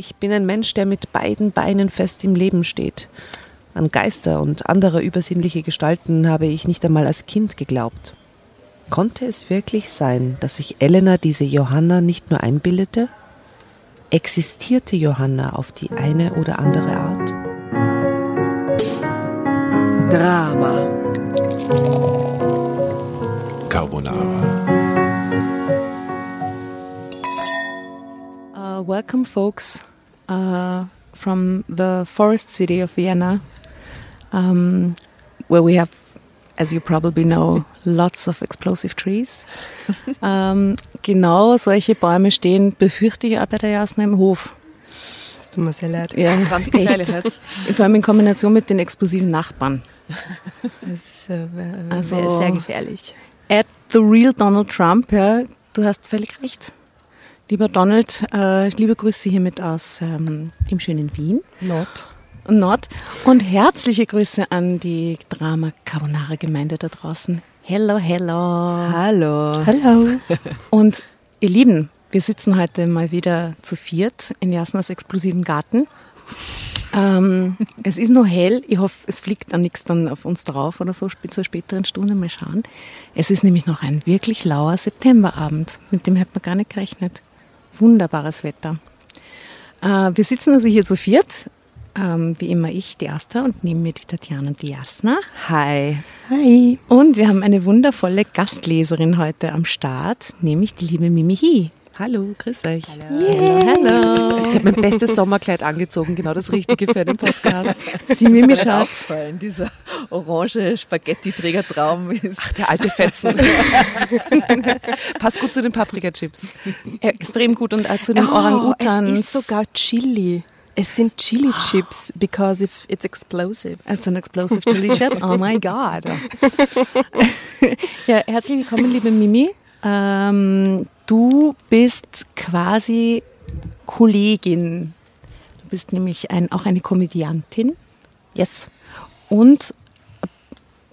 Ich bin ein Mensch, der mit beiden Beinen fest im Leben steht. An Geister und andere übersinnliche Gestalten habe ich nicht einmal als Kind geglaubt. Konnte es wirklich sein, dass sich Elena diese Johanna nicht nur einbildete? Existierte Johanna auf die eine oder andere Art? Drama. Carbonara. Uh, welcome, folks, uh, from the forest city of Vienna, um, where we have, as you probably know, lots of explosive trees. um, genau solche Bäume stehen, befürchte ich, auch bei der Jasna im Hof. Das tut mir sehr leid. Ja, echt. Vor allem in Kombination mit den explosiven Nachbarn. Das ist äh, Also- sehr, sehr gefährlich. At the real Donald Trump, ja, du hast völlig recht. Lieber Donald, äh, liebe Grüße hiermit aus ähm, dem schönen Wien. Not. Nord. Und herzliche Grüße an die Drama Carbonara Gemeinde da draußen. Hello, hello. Hallo. Hallo. Und ihr Lieben, wir sitzen heute mal wieder zu viert in Jasnas explosiven Garten. Ähm, es ist noch hell. Ich hoffe, es fliegt dann nichts dann auf uns drauf oder so zur späteren Stunde. Mal schauen. Es ist nämlich noch ein wirklich lauer Septemberabend. Mit dem hätte man gar nicht gerechnet. Wunderbares Wetter. Äh, wir sitzen also hier zu viert. Ähm, wie immer ich, die Asta, und neben mir die Tatjana und die Jasna. Hi. Hi. Und wir haben eine wundervolle Gastleserin heute am Start, nämlich die liebe Mimi Hi. Hallo, grüß euch. Hallo. Hallo. Ich habe mein bestes Sommerkleid angezogen, genau das Richtige für einen Podcast. Die Mimi schaut. aufgefallen, dieser orange Spaghetti-Trägertraum ist. Ach, der alte Fetzen. Passt gut zu den Paprika-Chips. Extrem gut und auch zu den Oh, Orang-Utans. es ist sogar Chili. Es sind Chili Chips because if it's explosive. Als ein Explosive Chili Chip. Oh my God. ja, herzlich willkommen, liebe Mimi. Ähm, du bist quasi Kollegin. Du bist nämlich ein, auch eine Komödiantin. Yes. Und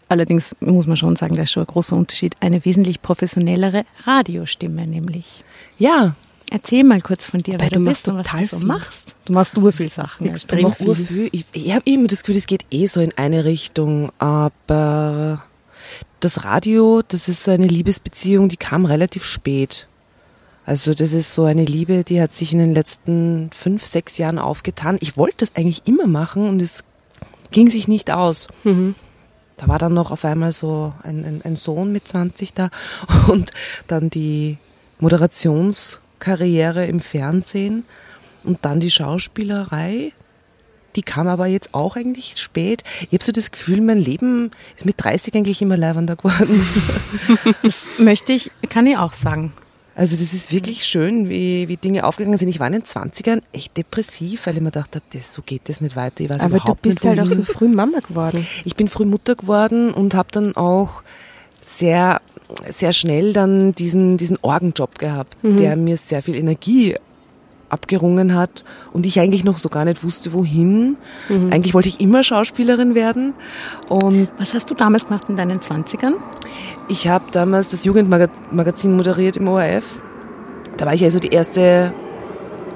allerdings muss man schon sagen, da ist schon ein großer Unterschied, eine wesentlich professionellere Radiostimme nämlich. Ja, Erzähl mal kurz von dir, Wobei, wer du du machst bist und was du so machst. Du machst ur viel Sachen. Extrem viel. urviel. Ich, ich habe immer das Gefühl, es geht eh so in eine Richtung, aber das Radio, das ist so eine Liebesbeziehung, die kam relativ spät. Also das ist so eine Liebe, die hat sich in den letzten fünf, sechs Jahren aufgetan. Ich wollte das eigentlich immer machen und es ging sich nicht aus. Da war dann noch auf einmal so ein, ein, ein Sohn mit 20 da und dann die Moderationskarriere im Fernsehen und dann die Schauspielerei. Die kam aber jetzt auch eigentlich spät. Ich habe so das Gefühl, mein Leben ist mit 30 eigentlich immer leibender geworden. Das möchte ich, kann ich auch sagen. Also das ist wirklich schön, wie, wie Dinge aufgegangen sind. Ich war in den 20ern echt depressiv, weil ich mir gedacht habe, das, so geht das nicht weiter. Ich weiß Aber du überhaupt bist nicht, halt auch so früh Mama geworden. Ich bin früh Mutter geworden und habe dann auch sehr, sehr schnell dann diesen, diesen Orgenjob gehabt, der mir sehr viel Energie abgerungen hat und ich eigentlich noch so gar nicht wusste, wohin. Eigentlich wollte ich immer Schauspielerin werden und Was hast du damals gemacht in deinen 20ern? ich habe damals das Jugendmagazin moderiert im ORF. Da war ich also die erste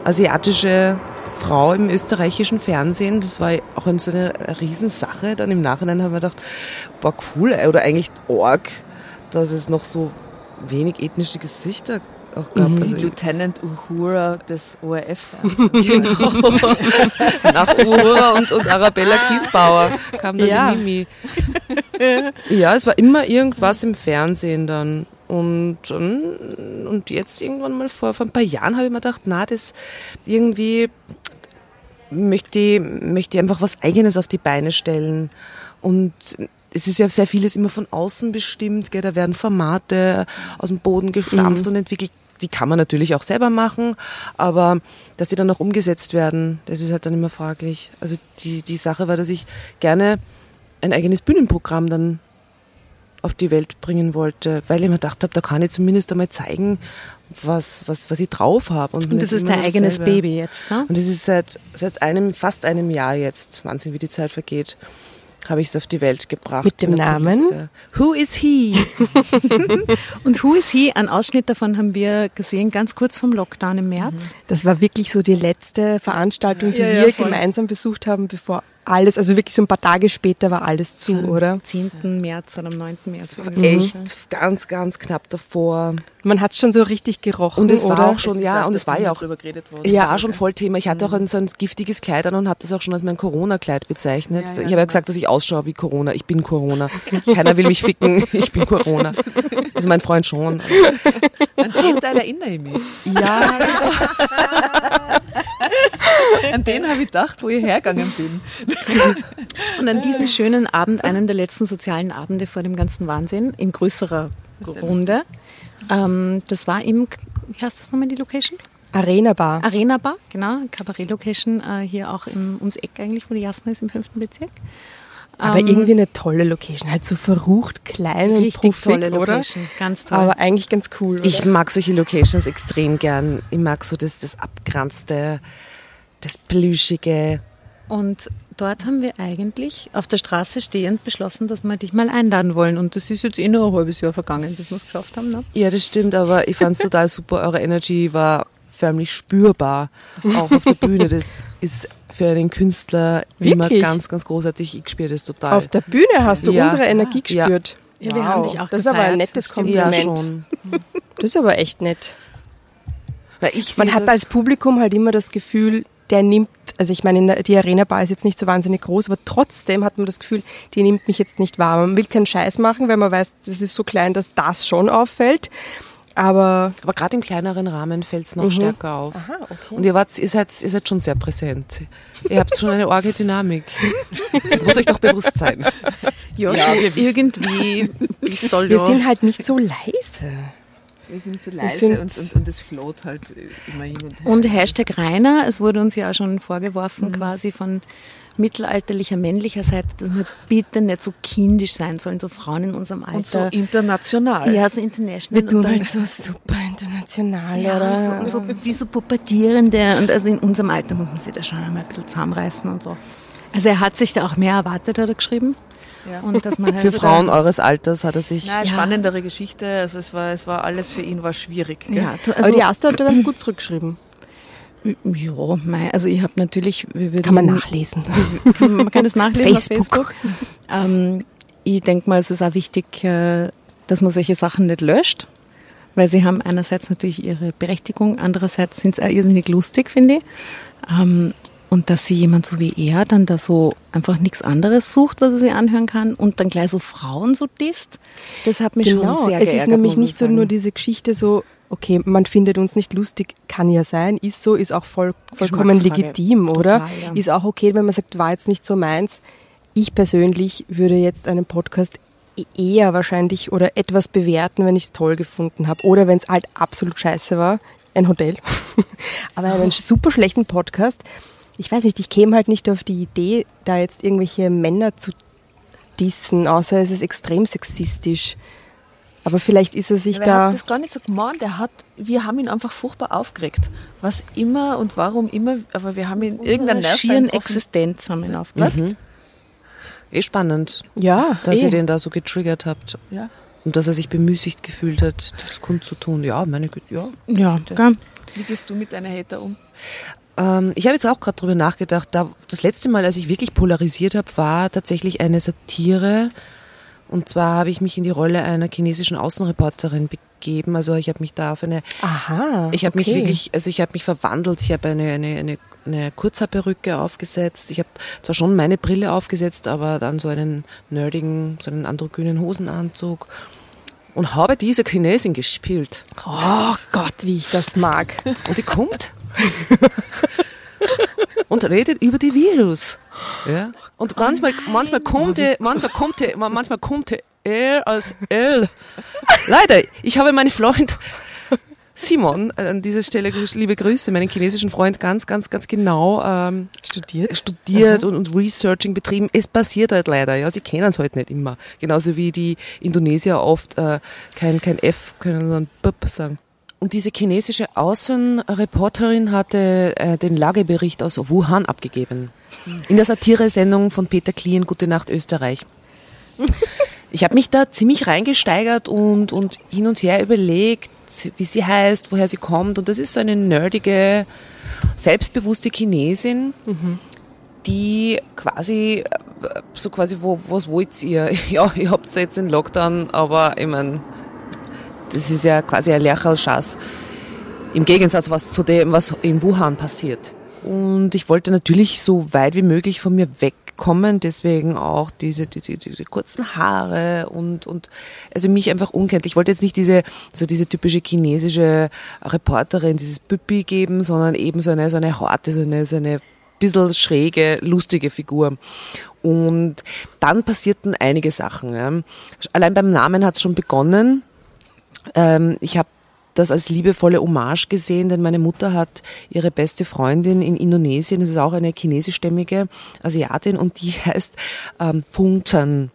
asiatische Frau im österreichischen Fernsehen. Das war auch so eine Riesensache. Dann im Nachhinein haben wir gedacht, boah, cool, oder eigentlich Org, dass es noch so wenig ethnische Gesichter auch gab. Die Also, Lieutenant Uhura des ORF. genau. Nach Uhura und, und Arabella Kiesbauer kam dann Ja. die Mimi. ja, es war immer irgendwas im Fernsehen dann. Und, und jetzt irgendwann mal vor, vor ein paar Jahren habe ich mir gedacht, na, das irgendwie möchte ich, möchte ich einfach was Eigenes auf die Beine stellen. Und es ist ja sehr vieles immer von außen bestimmt, gell? da werden Formate aus dem Boden gestampft und entwickelt. Die kann man natürlich auch selber machen, aber dass die dann auch umgesetzt werden, das ist halt dann immer fraglich. Also die, die Sache war, dass ich gerne ein eigenes Bühnenprogramm dann auf die Welt bringen wollte, weil ich mir gedacht habe, da kann ich zumindest einmal zeigen, was, was, was ich drauf habe. Und nicht das ist dein eigenes. Baby jetzt, ne? Und das ist seit, seit einem, fast einem Jahr jetzt, Wahnsinn, wie die Zeit vergeht. Habe ich es auf die Welt gebracht. Mit dem Namen? Kulisse. Who is he? Und Who is He? Ein Ausschnitt davon haben wir gesehen, ganz kurz vom Lockdown im März. Das war wirklich so die letzte Veranstaltung, die Ja, ja, wir voll. gemeinsam besucht haben, bevor alles, also wirklich so ein paar Tage später war alles zu, oder? Am 10. März oder am 9. März. Das war echt ganz, ganz knapp davor. Man hat schon so richtig gerochen, Und es war oder? auch schon, ja, und es war ja auch drüber geredet worden. Es Ja. war schon voll Thema. Ich hatte auch ein, so ein giftiges Kleid an und habe das auch schon als mein Corona-Kleid bezeichnet. Ja, ja, ich habe ja gesagt, dass ich ausschaue wie Corona. Ich bin Corona. Keiner will mich ficken. Ich bin Corona. Also mein Freund schon. An den Teil erinnere ich mich. Ja, An den habe ich gedacht, wo ich hergegangen bin. Und an diesem schönen Abend, einem der letzten sozialen Abende vor dem ganzen Wahnsinn, in größerer Runde, ähm, das war im, wie heißt das nochmal die Location? Arena Bar. Arena Bar, genau, Kabarett-Location, äh, hier auch im, ums Eck eigentlich, wo die Jasna ist, im fünften Bezirk. Aber Ähm, irgendwie eine tolle Location, halt so verrucht, klein und Richtig puffig, tolle oder? Location, ganz toll. Aber eigentlich ganz cool, oder? ich mag solche Locations extrem gern. Ich mag so das, das Abgeranzte, das Plüschige. Und dort haben wir eigentlich auf der Straße stehend beschlossen, dass wir dich mal einladen wollen. Und das ist jetzt eh nur ein halbes Jahr vergangen, bis wir es geschafft haben. Ne? Ja, das stimmt, aber ich fand es total super. Eure Energy war förmlich spürbar, auch auf der Bühne. Das ist für einen Künstler immer Wirklich? ganz, ganz großartig. Ich spüre das total. Auf der Bühne hast du Ja. unsere Energie Ja. gespürt. Ja, wir haben dich auch Das ist aber ein gefeiert, nettes stimmt. ja, Kompliment. schon. Das ist aber echt nett. Na, ich Man hat als Publikum halt immer das Gefühl, der nimmt, also ich meine, die Arena Bar ist jetzt nicht so wahnsinnig groß, aber trotzdem hat man das Gefühl, die nimmt mich jetzt nicht wahr. Man will keinen Scheiß machen, weil man weiß, das ist so klein, dass das schon auffällt. Aber Aber gerade im kleineren Rahmen fällt es noch Mhm. stärker auf. Und ihr, wart, ihr, seid, ihr seid schon sehr präsent. Ihr habt schon eine arge Dynamik. Das muss euch doch bewusst sein. Ja, Ja, irgendwie. Ich soll wir sind halt nicht so leise. Wir sind zu leise sind- und, und, und es float halt immer hin und her. Und Hashtag Rainer, es wurde uns ja auch schon vorgeworfen, quasi von mittelalterlicher männlicher Seite, dass wir bitte nicht so kindisch sein sollen, so Frauen in unserem Alter. Und so international. ja, so international. Wir tun halt so super international, ja, oder? und so, und so wie so Pubertierende. Und also in unserem Alter muss man sich da schon einmal ein bisschen zusammenreißen und so. Also er hat sich da auch mehr erwartet, hat er geschrieben. Ja. Und dass man halt Für so Frauen eures Alters hat er sich. Na, Ja. spannendere Geschichte. Also es war, es war alles für ihn war schwierig. Gell? ja, du, aber also, die Asta hat da ganz gut zurückgeschrieben. ja, mei, also ich habe natürlich, wir würden Kann man nachlesen. man kann es nachlesen Facebook. auf Facebook. Ähm, ich denke mal, es ist auch wichtig, äh, dass man solche Sachen nicht löscht, weil sie haben einerseits natürlich ihre Berechtigung, andererseits sind sie auch irrsinnig lustig, finde ich. Ähm, und dass sie jemand so wie er dann da so einfach nichts anderes sucht, was er sich anhören kann und dann gleich so Frauen so disst, das hat mich Genau, schon sehr es geärgert. ist nämlich nicht ich so nur diese Geschichte so, okay, man findet uns nicht lustig, kann ja sein, ist so, ist auch voll, vollkommen legitim, oder? Total, ja. Ist auch okay, wenn man sagt, war jetzt nicht so meins. Ich persönlich würde jetzt einen Podcast e- eher wahrscheinlich oder etwas bewerten, wenn ich es toll gefunden habe oder wenn es halt absolut scheiße war, ein Hotel. Aber einen super schlechten Podcast, ich weiß nicht, ich käme halt nicht auf die Idee, da jetzt irgendwelche Männer zu dissen, außer es ist extrem sexistisch. Aber vielleicht ist er sich Aber er da. hat das gar nicht so gemeint. Er hat, wir haben ihn einfach furchtbar aufgeregt. Was immer und warum immer, aber wir haben ihn irgendein Unsere schieren. Existenz haben ihn Was? aufgepasst. Eh spannend, Ja, dass eh. ihr den da so getriggert habt. Ja. Und dass er sich bemüßigt gefühlt hat, das kundzutun. Ja, meine Güte, ja. Ja? Wie gehst du mit deiner Hater um? Ähm, ich habe jetzt auch gerade drüber nachgedacht. Da, das letzte Mal, als ich wirklich polarisiert habe, war tatsächlich eine Satire. Und zwar habe ich mich in die Rolle einer chinesischen Außenreporterin begeben. Also ich habe mich da auf eine Aha. Ich habe mich okay. wirklich, also ich habe mich verwandelt. Ich habe eine, eine, eine, eine Kurzhaarperücke aufgesetzt. Ich habe zwar schon meine Brille aufgesetzt, aber dann so einen nerdigen, so einen androgynen Hosenanzug und habe diese Chinesin gespielt. Oh Gott, wie ich das mag. Und die kommt und redet über die Virus. Ja? Und manchmal, manchmal kommt er, manchmal kommt er, manchmal kommt er als L. Leider, ich habe meinen Freund Simon an dieser Stelle liebe Grüße, meinen chinesischen Freund ganz, ganz, ganz genau ähm, Studiert? studiert und, und Researching betrieben. Es passiert halt leider, ja, sie kennen es halt nicht immer. Genauso wie die Indonesier oft äh, kein, kein F können, sondern BIP sagen. Und diese chinesische Außenreporterin hatte äh, den Lagebericht aus Wuhan abgegeben. In der Satiresendung von Peter Klien, Gute Nacht Österreich. Ich habe mich da ziemlich reingesteigert und, und hin und her überlegt, wie sie heißt, woher sie kommt. Und das ist so eine nerdige, selbstbewusste Chinesin, die quasi, äh, so quasi, wo, was wollt ihr? Ja, ihr habt jetzt den Lockdown, aber ich meine, das ist ja quasi ein Lerchalschass. Im Gegensatz was zu dem, was in Wuhan passiert. Und ich wollte natürlich so weit wie möglich von mir wegkommen, deswegen auch diese, diese, diese kurzen Haare und, und also mich einfach unkenntlich. Ich wollte jetzt nicht diese, so diese typische chinesische Reporterin, dieses Püppi geben, sondern eben so eine, so eine harte, so eine, so eine bisschen schräge, lustige Figur. Und dann passierten einige Sachen. Ja. Allein beim Namen hat es schon begonnen. Ähm, ich habe das als liebevolle Hommage gesehen, denn meine Mutter hat ihre beste Freundin in Indonesien, das ist auch eine chinesischstämmige Asiatin und die heißt ähm, Fung Chan.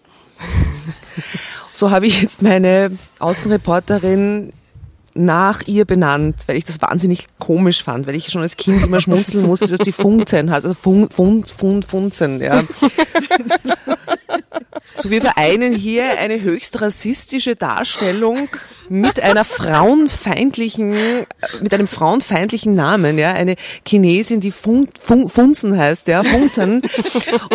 So habe ich jetzt meine Außenreporterin nach ihr benannt, weil ich das wahnsinnig komisch fand, weil ich schon als Kind immer schmunzeln musste, dass die Funzen hat, also Fun, Fun, Fun, Funzen, ja. So wir vereinen hier eine höchst rassistische Darstellung mit einer frauenfeindlichen, mit einem frauenfeindlichen Namen, ja, eine Chinesin, die Fun, Fun, Funzen heißt, ja, Funzen.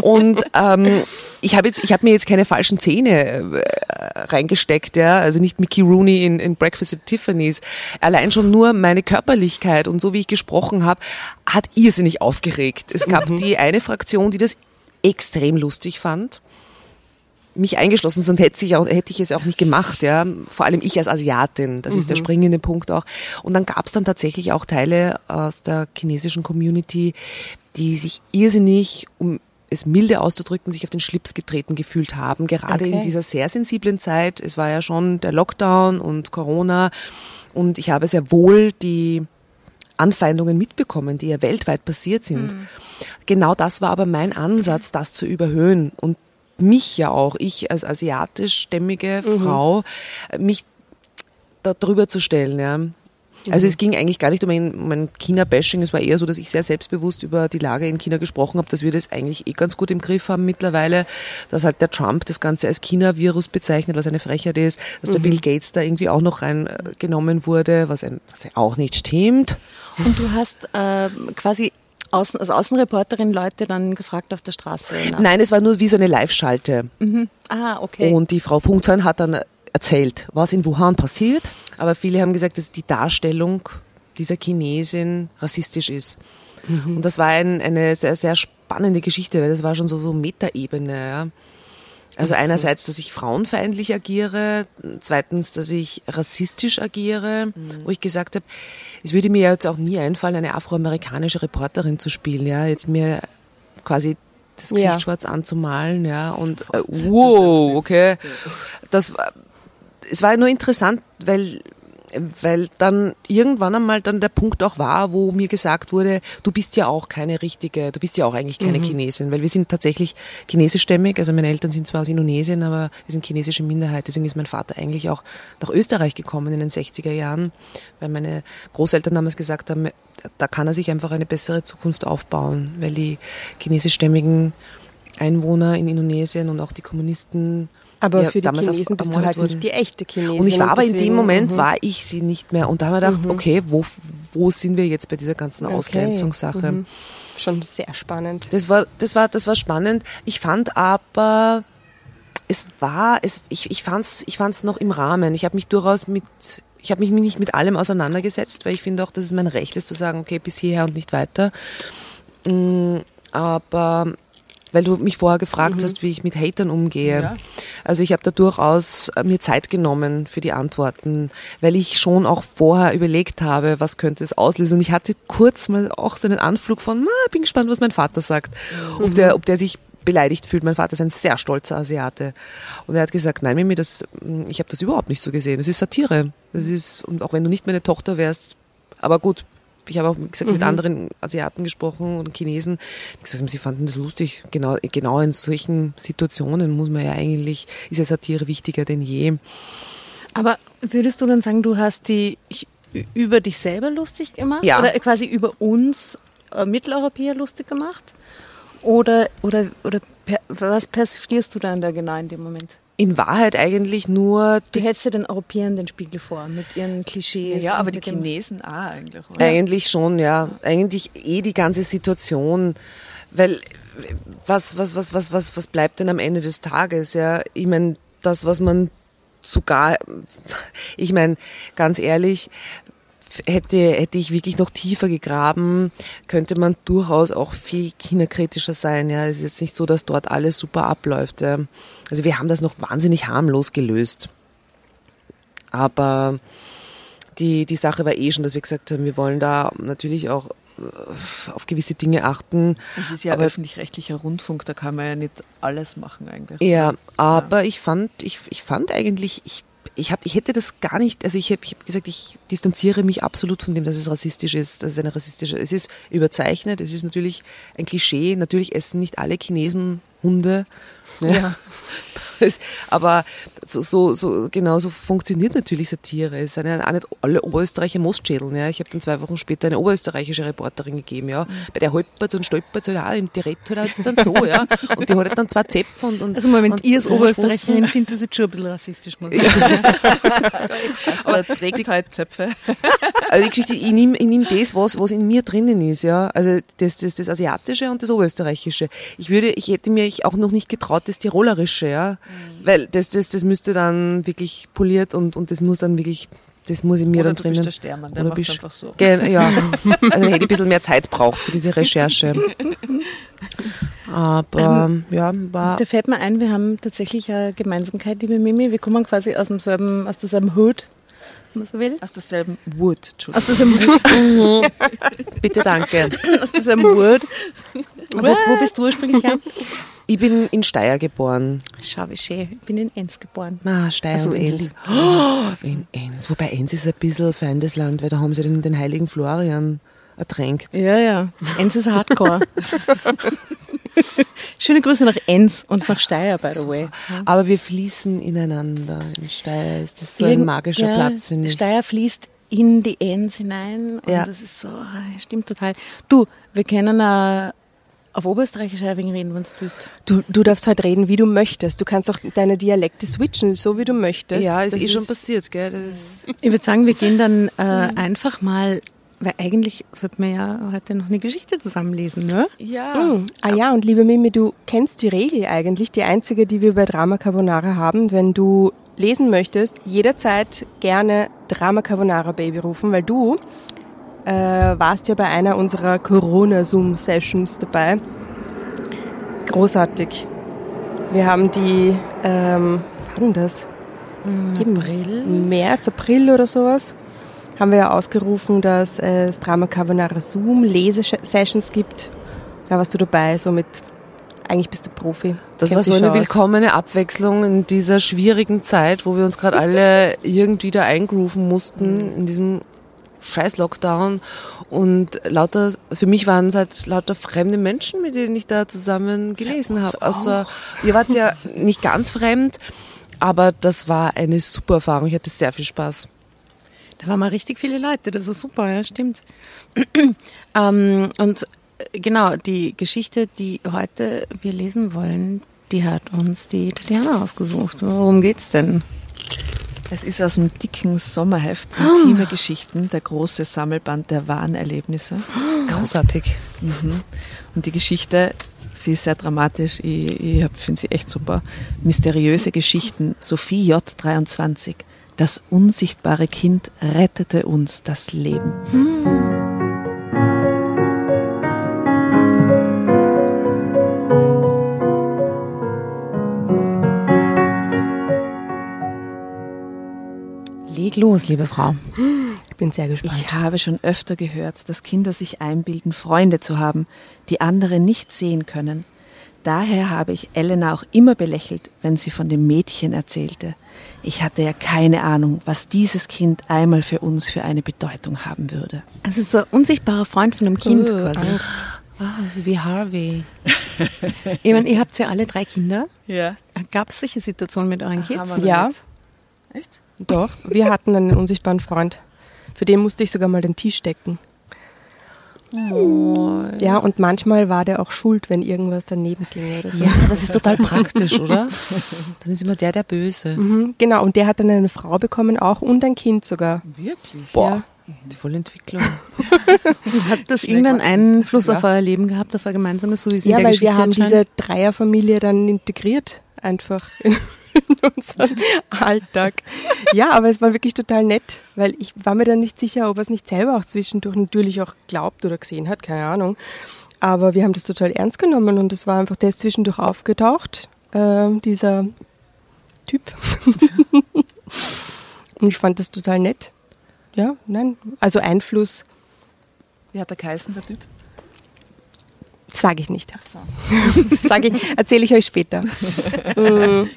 Und ähm, ich habe jetzt, ich habe mir jetzt keine falschen Zähne äh, reingesteckt, ja, also nicht Mickey Rooney in, in Breakfast at Tiffany's. Allein schon nur meine Körperlichkeit und so wie ich gesprochen habe, hat irrsinnig aufgeregt. Es gab die eine Fraktion, die das extrem lustig fand mich eingeschlossen, sonst hätte ich, auch, hätte ich es auch nicht gemacht, ja. Vor allem ich als Asiatin, das ist der springende Punkt auch. Und dann gab es dann tatsächlich auch Teile aus der chinesischen Community, die sich irrsinnig, um es milde auszudrücken, sich auf den Schlips getreten gefühlt haben, gerade in Okay. dieser sehr sensiblen Zeit. Es war ja schon der Lockdown und Corona und ich habe sehr wohl die Anfeindungen mitbekommen, die ja weltweit passiert sind. Genau das war aber mein Ansatz, das zu überhöhen und mich ja auch, ich als asiatischstämmige Frau, mich da drüber zu stellen. Ja. Also es ging eigentlich gar nicht um ein, um ein China-Bashing, es war eher so, dass ich sehr selbstbewusst über die Lage in China gesprochen habe, dass wir das eigentlich eh ganz gut im Griff haben mittlerweile, dass halt der Trump das Ganze als China-Virus bezeichnet, was eine Frechheit ist, dass der Bill Gates da irgendwie auch noch reingenommen wurde, was, ein, was ja auch nicht stimmt. Und du hast äh, quasi Außen, als Außenreporterin Leute dann gefragt auf der Straße. nach- Nein, es war nur wie so eine Live-Schalte. Ah, okay. Und die Frau Funkzahn hat dann erzählt, was in Wuhan passiert. Aber viele haben gesagt, dass die Darstellung dieser Chinesin rassistisch ist. Und das war ein, eine sehr, sehr spannende Geschichte, weil das war schon so, so Metaebene. Ja. Also einerseits, dass ich frauenfeindlich agiere, zweitens, dass ich rassistisch agiere, wo ich gesagt habe, es würde mir jetzt auch nie einfallen, eine afroamerikanische Reporterin zu spielen, ja, jetzt mir quasi das Gesicht Ja. schwarz anzumalen, ja, und äh, wow, okay. Das war, es war nur interessant, weil weil dann irgendwann einmal dann der Punkt auch war, wo mir gesagt wurde, du bist ja auch keine richtige, du bist ja auch eigentlich keine Chinesin, weil wir sind tatsächlich chinesischstämmig, also meine Eltern sind zwar aus Indonesien, aber wir sind chinesische Minderheit, deswegen ist mein Vater eigentlich auch nach Österreich gekommen in den 60er Jahren, weil meine Großeltern damals gesagt haben, da kann er sich einfach eine bessere Zukunft aufbauen, weil die chinesischstämmigen Einwohner in Indonesien und auch die Kommunisten Aber ja, für die Chinesen bist du halt wurden. nicht die echte Chinesin. Und ich war aber in dem Moment, mhm. war ich sie nicht mehr. Und da haben wir gedacht, okay, wo, wo sind wir jetzt bei dieser ganzen Okay. Ausgrenzungssache? Mhm. Schon sehr spannend. Das war, das war, das war spannend. Ich fand aber, es war, es, ich, ich fand's, ich fand's noch im Rahmen. Ich habe mich durchaus mit, ich habe mich nicht mit allem auseinandergesetzt, weil ich finde auch, dass es mein Recht ist zu sagen, okay, bis hierher und nicht weiter. Mm, Aber weil du mich vorher gefragt hast, wie ich mit Hatern umgehe. Ja. Also ich habe da durchaus äh, mir Zeit genommen für die Antworten, weil ich schon auch vorher überlegt habe, was könnte es auslösen. Und ich hatte kurz mal auch so einen Anflug von, na, bin gespannt, was mein Vater sagt. Ob, der, ob der sich beleidigt fühlt. Mein Vater ist ein sehr stolzer Asiate. Und er hat gesagt, nein, Mimi, das, ich habe das überhaupt nicht so gesehen. Das ist Satire. Das ist, und auch wenn du nicht meine Tochter wärst, aber gut, ich habe auch gesagt, mit anderen Asiaten gesprochen und Chinesen. Die gesagt haben, sie fanden das lustig. Genau, genau in solchen Situationen muss man ja eigentlich, ist ja Satire wichtiger denn je. Aber würdest du dann sagen, du hast die, über dich selber lustig gemacht? Ja. Oder quasi über uns äh, Mitteleuropäer lustig gemacht? Oder, oder, oder per, was persiflierst du dann da genau in dem Moment? In Wahrheit eigentlich nur Du hältst dir den Europäern den Spiegel vor mit ihren Klischees. Ja, aber die Chinesen auch eigentlich. Oder? Eigentlich schon, ja. Eigentlich eh die ganze Situation. Weil was, was, was, was, was, was bleibt denn am Ende des Tages? Ja, ich meine, das, was man sogar, ich meine, ganz ehrlich, hätte, hätte ich wirklich noch tiefer gegraben, könnte man durchaus auch viel kinderkritischer sein. Ja, es ist jetzt nicht so, dass dort alles super abläuft. Ja. Also wir haben das noch wahnsinnig harmlos gelöst. Aber die, die Sache war eh schon, dass wir gesagt haben, wir wollen da natürlich auch äh, auf gewisse Dinge achten. Es ist ja öffentlich-rechtlicher Rundfunk, da kann man ja nicht alles machen eigentlich. Ja, aber ich fand, ich, ich fand eigentlich, ich, ich, hab, ich hätte das gar nicht, also ich habe hab gesagt, ich distanziere mich absolut von dem, dass es rassistisch ist, dass es eine rassistische, es ist überzeichnet, es ist natürlich ein Klischee, natürlich essen nicht alle Chinesen Hunde. Ne? Ja. Es, aber so, so, so genau so funktioniert natürlich Satire. Es sind ja auch nicht alle Oberösterreicher Mostschädeln. Ja. Ich habe dann zwei Wochen später eine oberösterreichische Reporterin gegeben. Ja. Bei der holpert und stolpert halt auch, die redet halt dann so. Ja. Und die hat halt dann zwei Zäpfe und, und Also Moment, und ihr als Oberösterreicherin findet das jetzt schon ein bisschen rassistisch. Muss ich sagen. Aber trägt halt Zöpfe. Also die Geschichte, ich nehme ich nehm das, was, was in mir drinnen ist, ja. Also das, das, das Asiatische und das Oberösterreichische. Ich würde, ich hätte mir auch noch nicht getraut, das Tirolerische, ja. Weil das, das, das müsste dann wirklich poliert und, und das muss dann wirklich, das muss in mir Oder dann du drinnen. bist der Stermann, der Oder macht bist- einfach so. Gen- ja. Also hätte ich ein bisschen mehr Zeit braucht für diese Recherche. Aber ja, war. Da fällt mir ein, wir haben tatsächlich eine Gemeinsamkeit, liebe Mimi. Wir kommen quasi aus demselben, aus derselben Hood, wenn man so will. Aus derselben Wood, Entschuldigung. Aus derselben, Bitte danke. aus derselben Wood. Wo, wo bist du ursprünglich her? Ich bin in Steyr geboren. Schau, wie schön. Ich bin in Enns geboren. Ah, Steyr Also und Enns. Oh, in Enns. Wobei Enns ist ein bisschen feindes Land, weil da haben sie den, den heiligen Florian ertränkt. Ja, ja. Enns ist Hardcore. Schöne Grüße nach Enns und nach Steyr, by the way. Aber wir fließen ineinander. In Steyr ist das so ein magischer ja, Platz, finde ich. Steyr fließt in die Enns hinein und Ja. das ist so, stimmt total. Du, wir können äh, auf Oberösterreichisch ein wenig reden, wenn du willst. Du, du darfst halt reden, wie du möchtest. Du kannst auch deine Dialekte switchen, so wie du möchtest. Ja, ist Das eh schon passiert, gell? Das ist Ich würde sagen, wir gehen dann äh, einfach mal, weil eigentlich sollten wir ja heute noch eine Geschichte zusammenlesen, ne? Ja. Hm. Ah ja, und liebe Mimi, du kennst die Regel eigentlich, die einzige, die wir bei Drama Carbonara haben. Wenn du lesen möchtest, jederzeit gerne Drama Carbonara Baby rufen, weil du äh, warst ja bei einer unserer Corona-Zoom-Sessions dabei. Großartig. Wir haben die, ähm, wann das? Im April. März, April oder sowas haben wir ja ausgerufen, dass es Drama Carbonara Zoom Lesesessions gibt. Da warst du dabei, somit eigentlich bist du Profi. Das war so eine willkommene Abwechslung in dieser schwierigen Zeit, wo wir uns gerade alle irgendwie da eingrooven mussten in diesem scheiß Lockdown. Und lauter, für mich waren es halt lauter fremde Menschen, mit denen ich da zusammen gelesen habe. Außer, ihr wart ja nicht ganz fremd, aber das war eine super Erfahrung. Ich hatte sehr viel Spaß. Da waren mal richtig viele Leute, das ist super, ja, stimmt. ähm, und äh, genau, die Geschichte, die heute wir lesen wollen, die hat uns die Tatjana ausgesucht. Worum geht's denn? Es ist aus dem dicken Sommerheft Intime Geschichten, der große Sammelband der wahren Erlebnisse. Großartig. Mhm. Und die Geschichte, sie ist sehr dramatisch, ich, ich finde sie echt super. Mysteriöse Geschichten, Sophie J. 23. Das unsichtbare Kind rettete uns das Leben. Leg los, liebe Frau. Ich bin sehr gespannt. Ich habe schon öfter gehört, dass Kinder sich einbilden, Freunde zu haben, die andere nicht sehen können. Daher habe ich Elena auch immer belächelt, wenn sie von dem Mädchen erzählte. Ich hatte ja keine Ahnung, was dieses Kind einmal für uns für eine Bedeutung haben würde. Es ist so ein unsichtbarer Freund von einem Kind quasi. Angst. Ah, so wie Harvey. Ich meine, ihr habt ja alle drei Kinder. Ja. Gab es solche Situationen mit euren Kids? Ja. Echt? Doch, wir hatten einen unsichtbaren Freund. Für den musste ich sogar mal den Tisch decken. Ja, und manchmal war der auch schuld, wenn irgendwas daneben ging oder so. Ja, das ist total praktisch, oder? Dann ist immer der der Böse. Mhm, genau, und der hat dann eine Frau bekommen auch und ein Kind sogar. Wirklich? Boah, die Vollentwicklung. Hat das irgendeinen Einfluss auf euer Leben gehabt, auf euer gemeinsames, so wie es in Ja, der weil Geschichte wir haben diese Dreierfamilie dann integriert, einfach in, in unseren Alltag. Ja, aber es war wirklich total nett, weil ich war mir dann nicht sicher, ob er es nicht selber auch zwischendurch natürlich auch glaubt oder gesehen hat, keine Ahnung. Aber wir haben das total ernst genommen und es war einfach, der ist zwischendurch aufgetaucht, ähm, dieser Typ. und ich fand das total nett. Ja, nein, also Einfluss Wie hat er geheißen, der Typ? Sage ich nicht. Sage ich, erzähle ich euch später. Mm.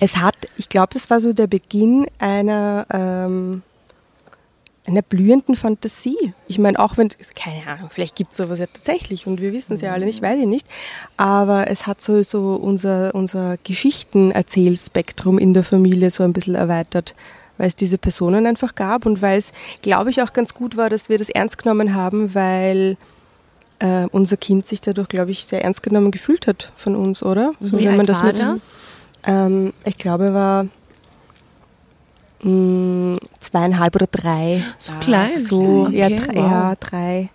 Es hat, ich glaube, das war so der Beginn einer, ähm, einer blühenden Fantasie. Ich meine, auch wenn, keine Ahnung, vielleicht gibt es sowas ja tatsächlich und wir wissen es ja alle nicht, weiß ich nicht. Aber es hat so, so unser, unser Geschichtenerzählspektrum in der Familie so ein bisschen erweitert, weil es diese Personen einfach gab und weil es, glaube ich, auch ganz gut war, dass wir das ernst genommen haben, weil äh, unser Kind sich dadurch, glaube ich, sehr ernst genommen gefühlt hat von uns, oder? So, Wie wenn man alt das war mit, der? ähm, ich glaube, er war mh, zweieinhalb oder drei. So klein. So, ja, Okay, drei, wow. ja, drei.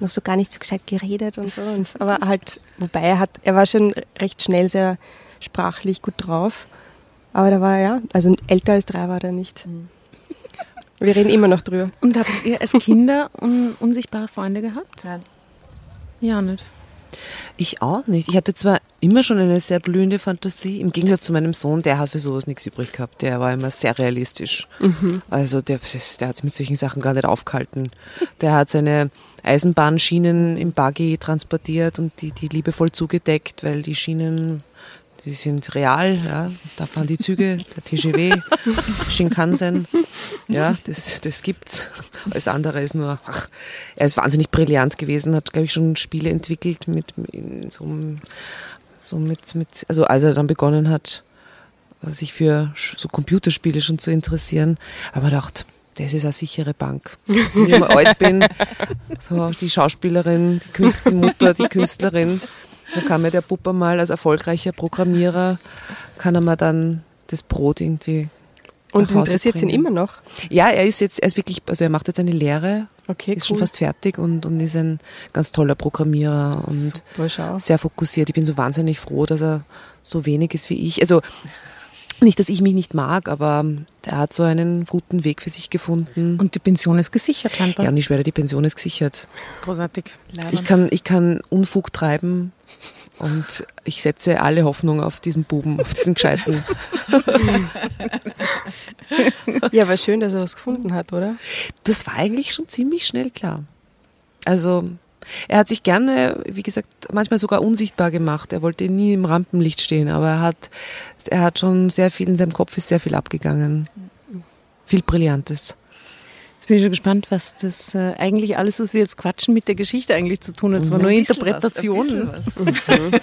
Noch so gar nicht so gescheit geredet und so. Und, aber halt, wobei er hat, er war schon recht schnell sehr sprachlich gut drauf. Aber da war ja, also älter als drei war er nicht. Wir reden immer noch drüber. Und habt ihr als Kinder un unsichtbare Freunde gehabt? Nein. Ja, nicht. Ich auch nicht. Ich hatte zwar immer schon eine sehr blühende Fantasie, im Gegensatz zu meinem Sohn, der hat für sowas nichts übrig gehabt. Der war immer sehr realistisch. Also der, der hat sich mit solchen Sachen gar nicht aufgehalten. Der hat seine Eisenbahnschienen im Buggy transportiert und die, die liebevoll zugedeckt, weil die Schienen, die sind real, ja. Da fahren die Züge, der TGW, Shinkansen. Ja, das, das gibt's. Alles andere ist nur, ach, er ist wahnsinnig brillant gewesen, hat, glaube ich, schon Spiele entwickelt mit, in so, so mit, mit, also als er dann begonnen hat, sich für so Computerspiele schon zu interessieren, aber man dachte, das ist eine sichere Bank. Wenn ich mal alt bin, so die Schauspielerin, die, Künst, die Mutter, die Künstlerin, dann kann mir der Pupper mal als erfolgreicher Programmierer, kann er mir dann das Brot irgendwie Und interessiert ihn immer noch. Ja, er ist jetzt, er ist wirklich, also er macht jetzt eine Lehre, Okay, ist cool. schon fast fertig und, und ist ein ganz toller Programmierer und Super, sehr fokussiert. Ich bin so wahnsinnig froh, dass er so wenig ist wie ich. Also nicht, dass ich mich nicht mag, aber der hat so einen guten Weg für sich gefunden. Und die Pension ist gesichert, scheinbar. ja, und ich schwöre, die Pension ist gesichert. Großartig. Ich kann, ich kann Unfug treiben und ich setze alle Hoffnung auf diesen Buben, auf diesen Gescheiten. Ja, aber schön, dass er was gefunden hat, oder? Das war eigentlich schon ziemlich schnell klar. Also er hat sich gerne, wie gesagt, manchmal sogar unsichtbar gemacht. Er wollte nie im Rampenlicht stehen, aber er hat, er hat schon sehr viel, in seinem Kopf ist sehr viel abgegangen. Viel Brillantes. Jetzt bin ich schon gespannt, was das äh, eigentlich alles, was wir jetzt quatschen, mit der Geschichte eigentlich zu tun hat. Es war nur Interpretationen.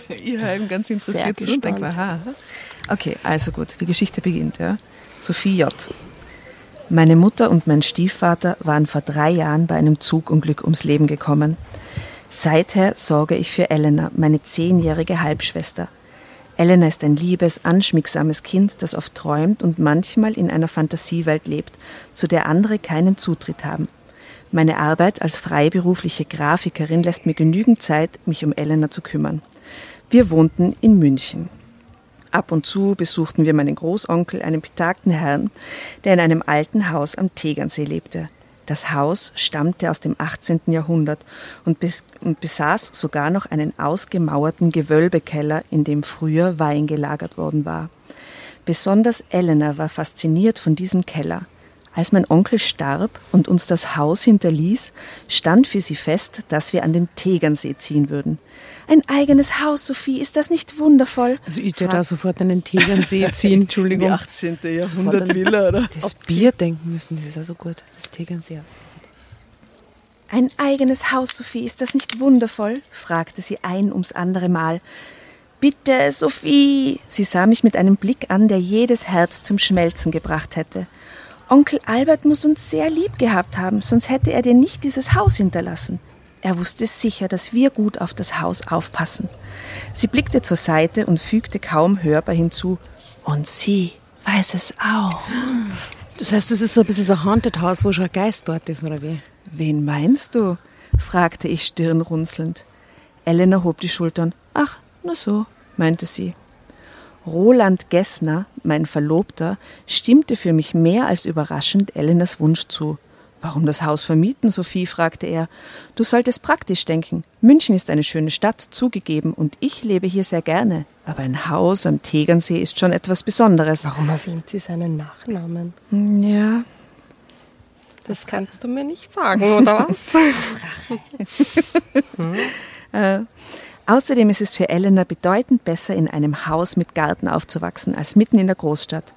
ich höre eben ganz Sehr interessiert zu und aha. Okay, also gut, die Geschichte beginnt. Ja. Sophie J. Meine Mutter und mein Stiefvater waren vor drei Jahren bei einem Zugunglück ums Leben gekommen. Seither sorge ich für Elena, meine zehnjährige Halbschwester. Elena ist ein liebes, anschmiegsames Kind, das oft träumt und manchmal in einer Fantasiewelt lebt, zu der andere keinen Zutritt haben. Meine Arbeit als freiberufliche Grafikerin lässt mir genügend Zeit, mich um Elena zu kümmern. Wir wohnten in München. Ab und zu besuchten wir meinen Großonkel, einen betagten Herrn, der in einem alten Haus am Tegernsee lebte. Das Haus stammte aus dem 18. Jahrhundert und, bes und besaß sogar noch einen ausgemauerten Gewölbekeller, in dem früher Wein gelagert worden war. Besonders Elena war fasziniert von diesem Keller. Als mein Onkel starb und uns das Haus hinterließ, stand für sie fest, dass wir an den Tegernsee ziehen würden. Ein eigenes Haus, Sophie, ist das nicht wundervoll? Also ich würde da sofort einen Tegernsee ziehen, Entschuldigung. 18. Sofort an Villa, oder? Das Bier denken müssen, das ist ja so gut. Das Tegernseer. Ein eigenes Haus, Sophie, ist das nicht wundervoll? fragte sie ein ums andere Mal. Bitte, Sophie! Sie sah mich mit einem Blick an, der jedes Herz zum Schmelzen gebracht hätte. Onkel Albert muss uns sehr lieb gehabt haben, sonst hätte er dir nicht dieses Haus hinterlassen. Er wusste sicher, dass wir gut auf das Haus aufpassen. Sie blickte zur Seite und fügte kaum hörbar hinzu, und sie weiß es auch. Das heißt, das ist so ein bisschen so ein Haunted House, wo schon ein Geist dort ist, oder wie? Wen meinst du? fragte ich stirnrunzelnd. Elena hob die Schultern. Ach, nur so, meinte sie. Roland Gessner, mein Verlobter, stimmte für mich mehr als überraschend Elenas Wunsch zu. Warum das Haus vermieten, Sophie? fragte er. Du solltest praktisch denken. München ist eine schöne Stadt, zugegeben, und ich lebe hier sehr gerne. Aber ein Haus am Tegernsee ist schon etwas Besonderes. Warum erwähnt sie seinen Nachnamen? Hm, Ja, Das kannst du mir nicht sagen, oder was? Äh, außerdem ist es für Elena bedeutend besser, in einem Haus mit Garten aufzuwachsen, als mitten in der Großstadt.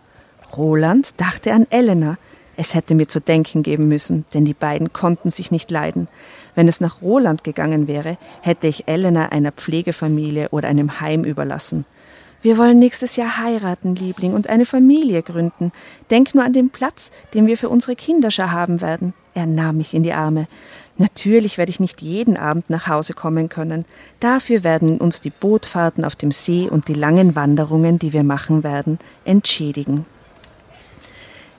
Roland dachte an Elena. Es hätte mir zu denken geben müssen, denn die beiden konnten sich nicht leiden. Wenn es nach Roland gegangen wäre, hätte ich Elena einer Pflegefamilie oder einem Heim überlassen. Wir wollen nächstes Jahr heiraten, Liebling, und eine Familie gründen. Denk nur an den Platz, den wir für unsere Kinderschar haben werden. Er nahm mich in die Arme. Natürlich werde ich nicht jeden Abend nach Hause kommen können. Dafür werden uns die Bootfahrten auf dem See und die langen Wanderungen, die wir machen werden, entschädigen.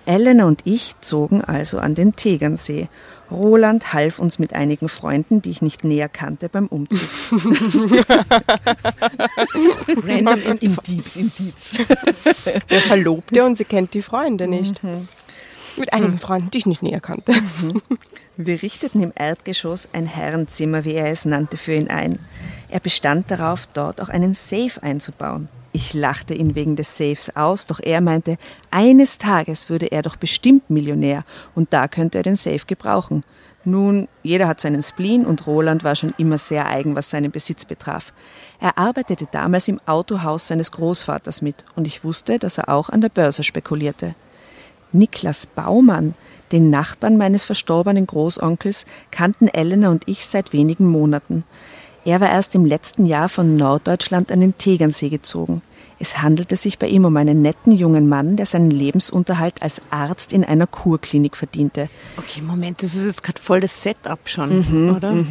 Elena und ich zogen also an den Tegernsee. Roland half uns mit einigen Freunden, die ich nicht näher kannte, beim Umzug. Random Indiz, Indiz. Der Verlobte und sie kennt die Freunde nicht. Mit einigen Freunden, die ich nicht näher kannte. Wir richteten im Erdgeschoss ein Herrenzimmer, wie er es nannte, für ihn ein. Er bestand darauf, dort auch einen Safe einzubauen. Ich lachte ihn wegen des Safes aus, doch er meinte, eines Tages würde er doch bestimmt Millionär und da könnte er den Safe gebrauchen. Nun, jeder hat seinen Spleen und Roland war schon immer sehr eigen, was seinen Besitz betraf. Er arbeitete damals im Autohaus seines Großvaters mit und ich wusste, dass er auch an der Börse spekulierte. Niklas Baumann, den Nachbarn meines verstorbenen Großonkels, kannten Elena und ich seit wenigen Monaten. Er war erst im letzten Jahr von Norddeutschland an den Tegernsee gezogen. Es handelte sich bei ihm um einen netten jungen Mann, der seinen Lebensunterhalt als Arzt in einer Kurklinik verdiente. Okay, Moment, das ist jetzt gerade voll das Setup schon, oder?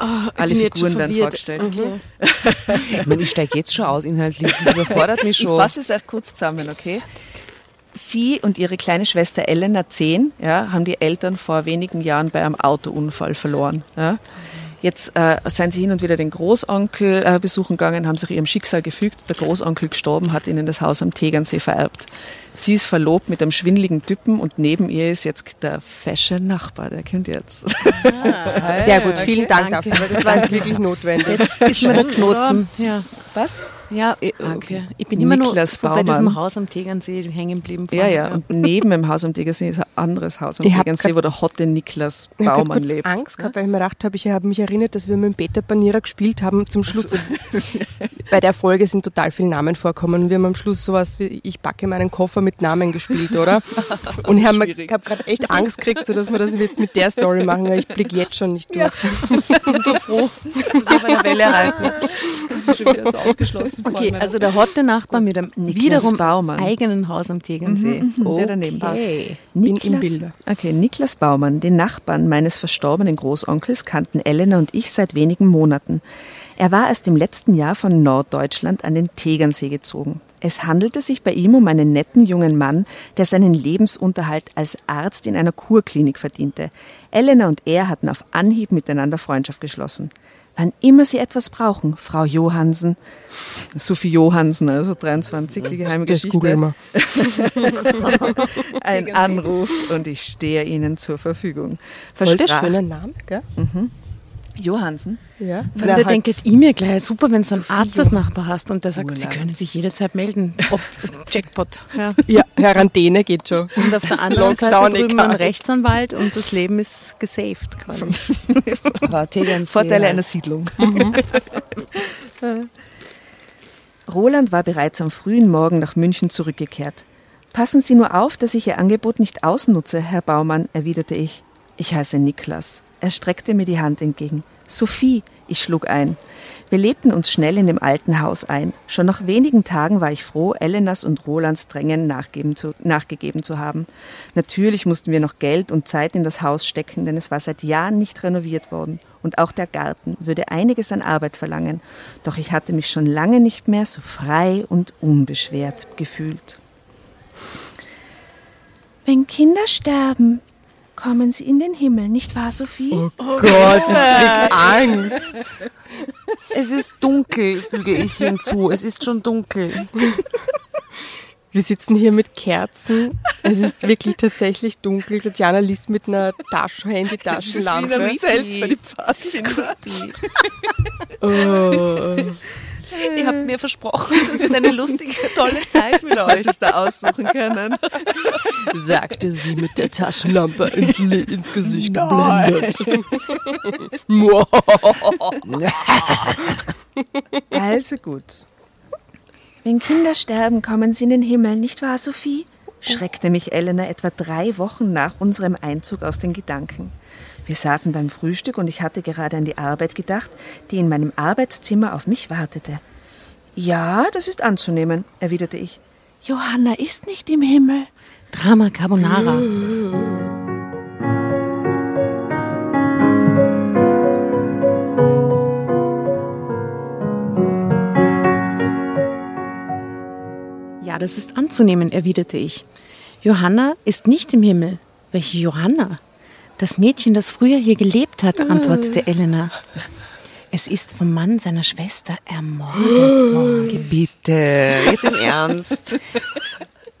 Ah, ich Alle bin jetzt schon Figuren werden vorgestellt. Ich meine, ich steige jetzt schon aus inhaltlich. Das überfordert mich Ich schon. fasse es auch kurz zusammen, okay? Sie und ihre kleine Schwester Elena, zehn, ja, haben die Eltern vor wenigen Jahren bei einem Autounfall verloren. Ja. Jetzt äh, sind sie hin und wieder den Großonkel äh, besuchen gegangen, haben sich ihrem Schicksal gefügt. Der Großonkel gestorben, hat ihnen das Haus am Tegernsee vererbt. Sie ist verlobt mit einem schwindeligen Typen und neben ihr ist jetzt der fesche Nachbar, der kommt jetzt. Sehr gut, vielen Dank danke. dafür, das war jetzt wirklich notwendig. Ist mir der Knoten. Ja. Passt? Ja, eh, okay. Ich bin immer Niklas nur so bei diesem Haus am Tegernsee hängen geblieben. Ja, ja. Und neben dem Haus am Tegernsee ist ein anderes Haus am Ich Tegernsee, wo der hotte Niklas Ich habe Baumann kurz lebt. Angst gehabt, weil ich mir gedacht habe, ich habe mich erinnert, dass wir mit dem Peter Panierer gespielt haben. Zum Schluss, bei der Folge sind total viele Namen vorkommen. Wir haben am Schluss sowas wie Ich backe meinen Koffer mit Namen gespielt, oder? Und ich habe hab gerade echt Angst gekriegt, so dass wir das jetzt mit der Story machen, weil ich blicke jetzt schon nicht durch. bin so froh, dass wir bei der Welle reiten. Schon wieder so ausgeschlossen vor Okay, also der hotte Nachbar mit einem Niklas wiederum Baumann. eigenen Haus am Tegernsee. der daneben passt. Okay. Bin im Bilde. Okay, Niklas Baumann, den Nachbarn meines verstorbenen Großonkels, kannten Elena und ich seit wenigen Monaten. Er war erst im letzten Jahr von Norddeutschland an den Tegernsee gezogen. Es handelte sich bei ihm um einen netten jungen Mann, der seinen Lebensunterhalt als Arzt in einer Kurklinik verdiente. Elena und er hatten auf Anhieb miteinander Freundschaft geschlossen. Wann immer Sie etwas brauchen, Frau Johansen, Sophie Johansen, also 23, die geheime Das Geschichte, googeln wir. ein Anruf und ich stehe Ihnen zur Verfügung. Voll der Versprach- schöne Name, gell? Johansen. Ja. Weil da denkt ich mir gleich, super, wenn du einen Arzt als Nachbar hast und der sagt, Urlaub. Sie können sich jederzeit melden. Ob, Jackpot. Ja. Ja, Quarantäne geht schon. Und auf der anderen Seite drüben egal. ein Rechtsanwalt und das Leben ist gesaved quasi. Vorteile einer Siedlung. Roland war bereits am frühen Morgen nach München zurückgekehrt. Passen Sie nur auf, dass ich Ihr Angebot nicht ausnutze, Herr Baumann, erwiderte ich. Ich heiße Niklas. Er streckte mir die Hand entgegen. Sophie, Ich schlug ein. Wir lebten uns schnell in dem alten Haus ein. Schon nach wenigen Tagen war ich froh, Elenas und Rolands Drängen zu, nachgegeben zu haben. Natürlich mussten wir noch Geld und Zeit in das Haus stecken, denn es war seit Jahren nicht renoviert worden. Und auch der Garten würde einiges an Arbeit verlangen. Doch ich hatte mich schon lange nicht mehr so frei und unbeschwert gefühlt. Wenn Kinder sterben, kommen sie in den Himmel, nicht wahr, Sophie? Oh Gott, ich krieg Angst. Es ist dunkel, füge ich hinzu. Es ist schon dunkel. Wir sitzen hier mit Kerzen. Es ist wirklich tatsächlich dunkel. Tatjana liest mit einer Taschen Handy-Taschenlampe. Zelt für die Pfadfinder. Oh. Ihr habt mir versprochen, dass wir eine lustige, tolle Zeit mit euch da aussuchen können. sagte sie mit der Taschenlampe ins, ins Gesicht geblendet. Moa. Also gut. Wenn Kinder sterben, kommen sie in den Himmel, nicht wahr, Sophie? schreckte mich Elena etwa drei Wochen nach unserem Einzug aus den Gedanken. Wir saßen beim Frühstück und ich hatte gerade an die Arbeit gedacht, die in meinem Arbeitszimmer auf mich wartete. Ja, das ist anzunehmen, erwiderte ich. Johanna ist nicht im Himmel. Drama Carbonara. Ja, das ist anzunehmen, erwiderte ich. Johanna ist nicht im Himmel. Welche Johanna? Das Mädchen, das früher hier gelebt hat, antwortete Elena. Es ist vom Mann seiner Schwester ermordet worden. Bitte, jetzt im Ernst.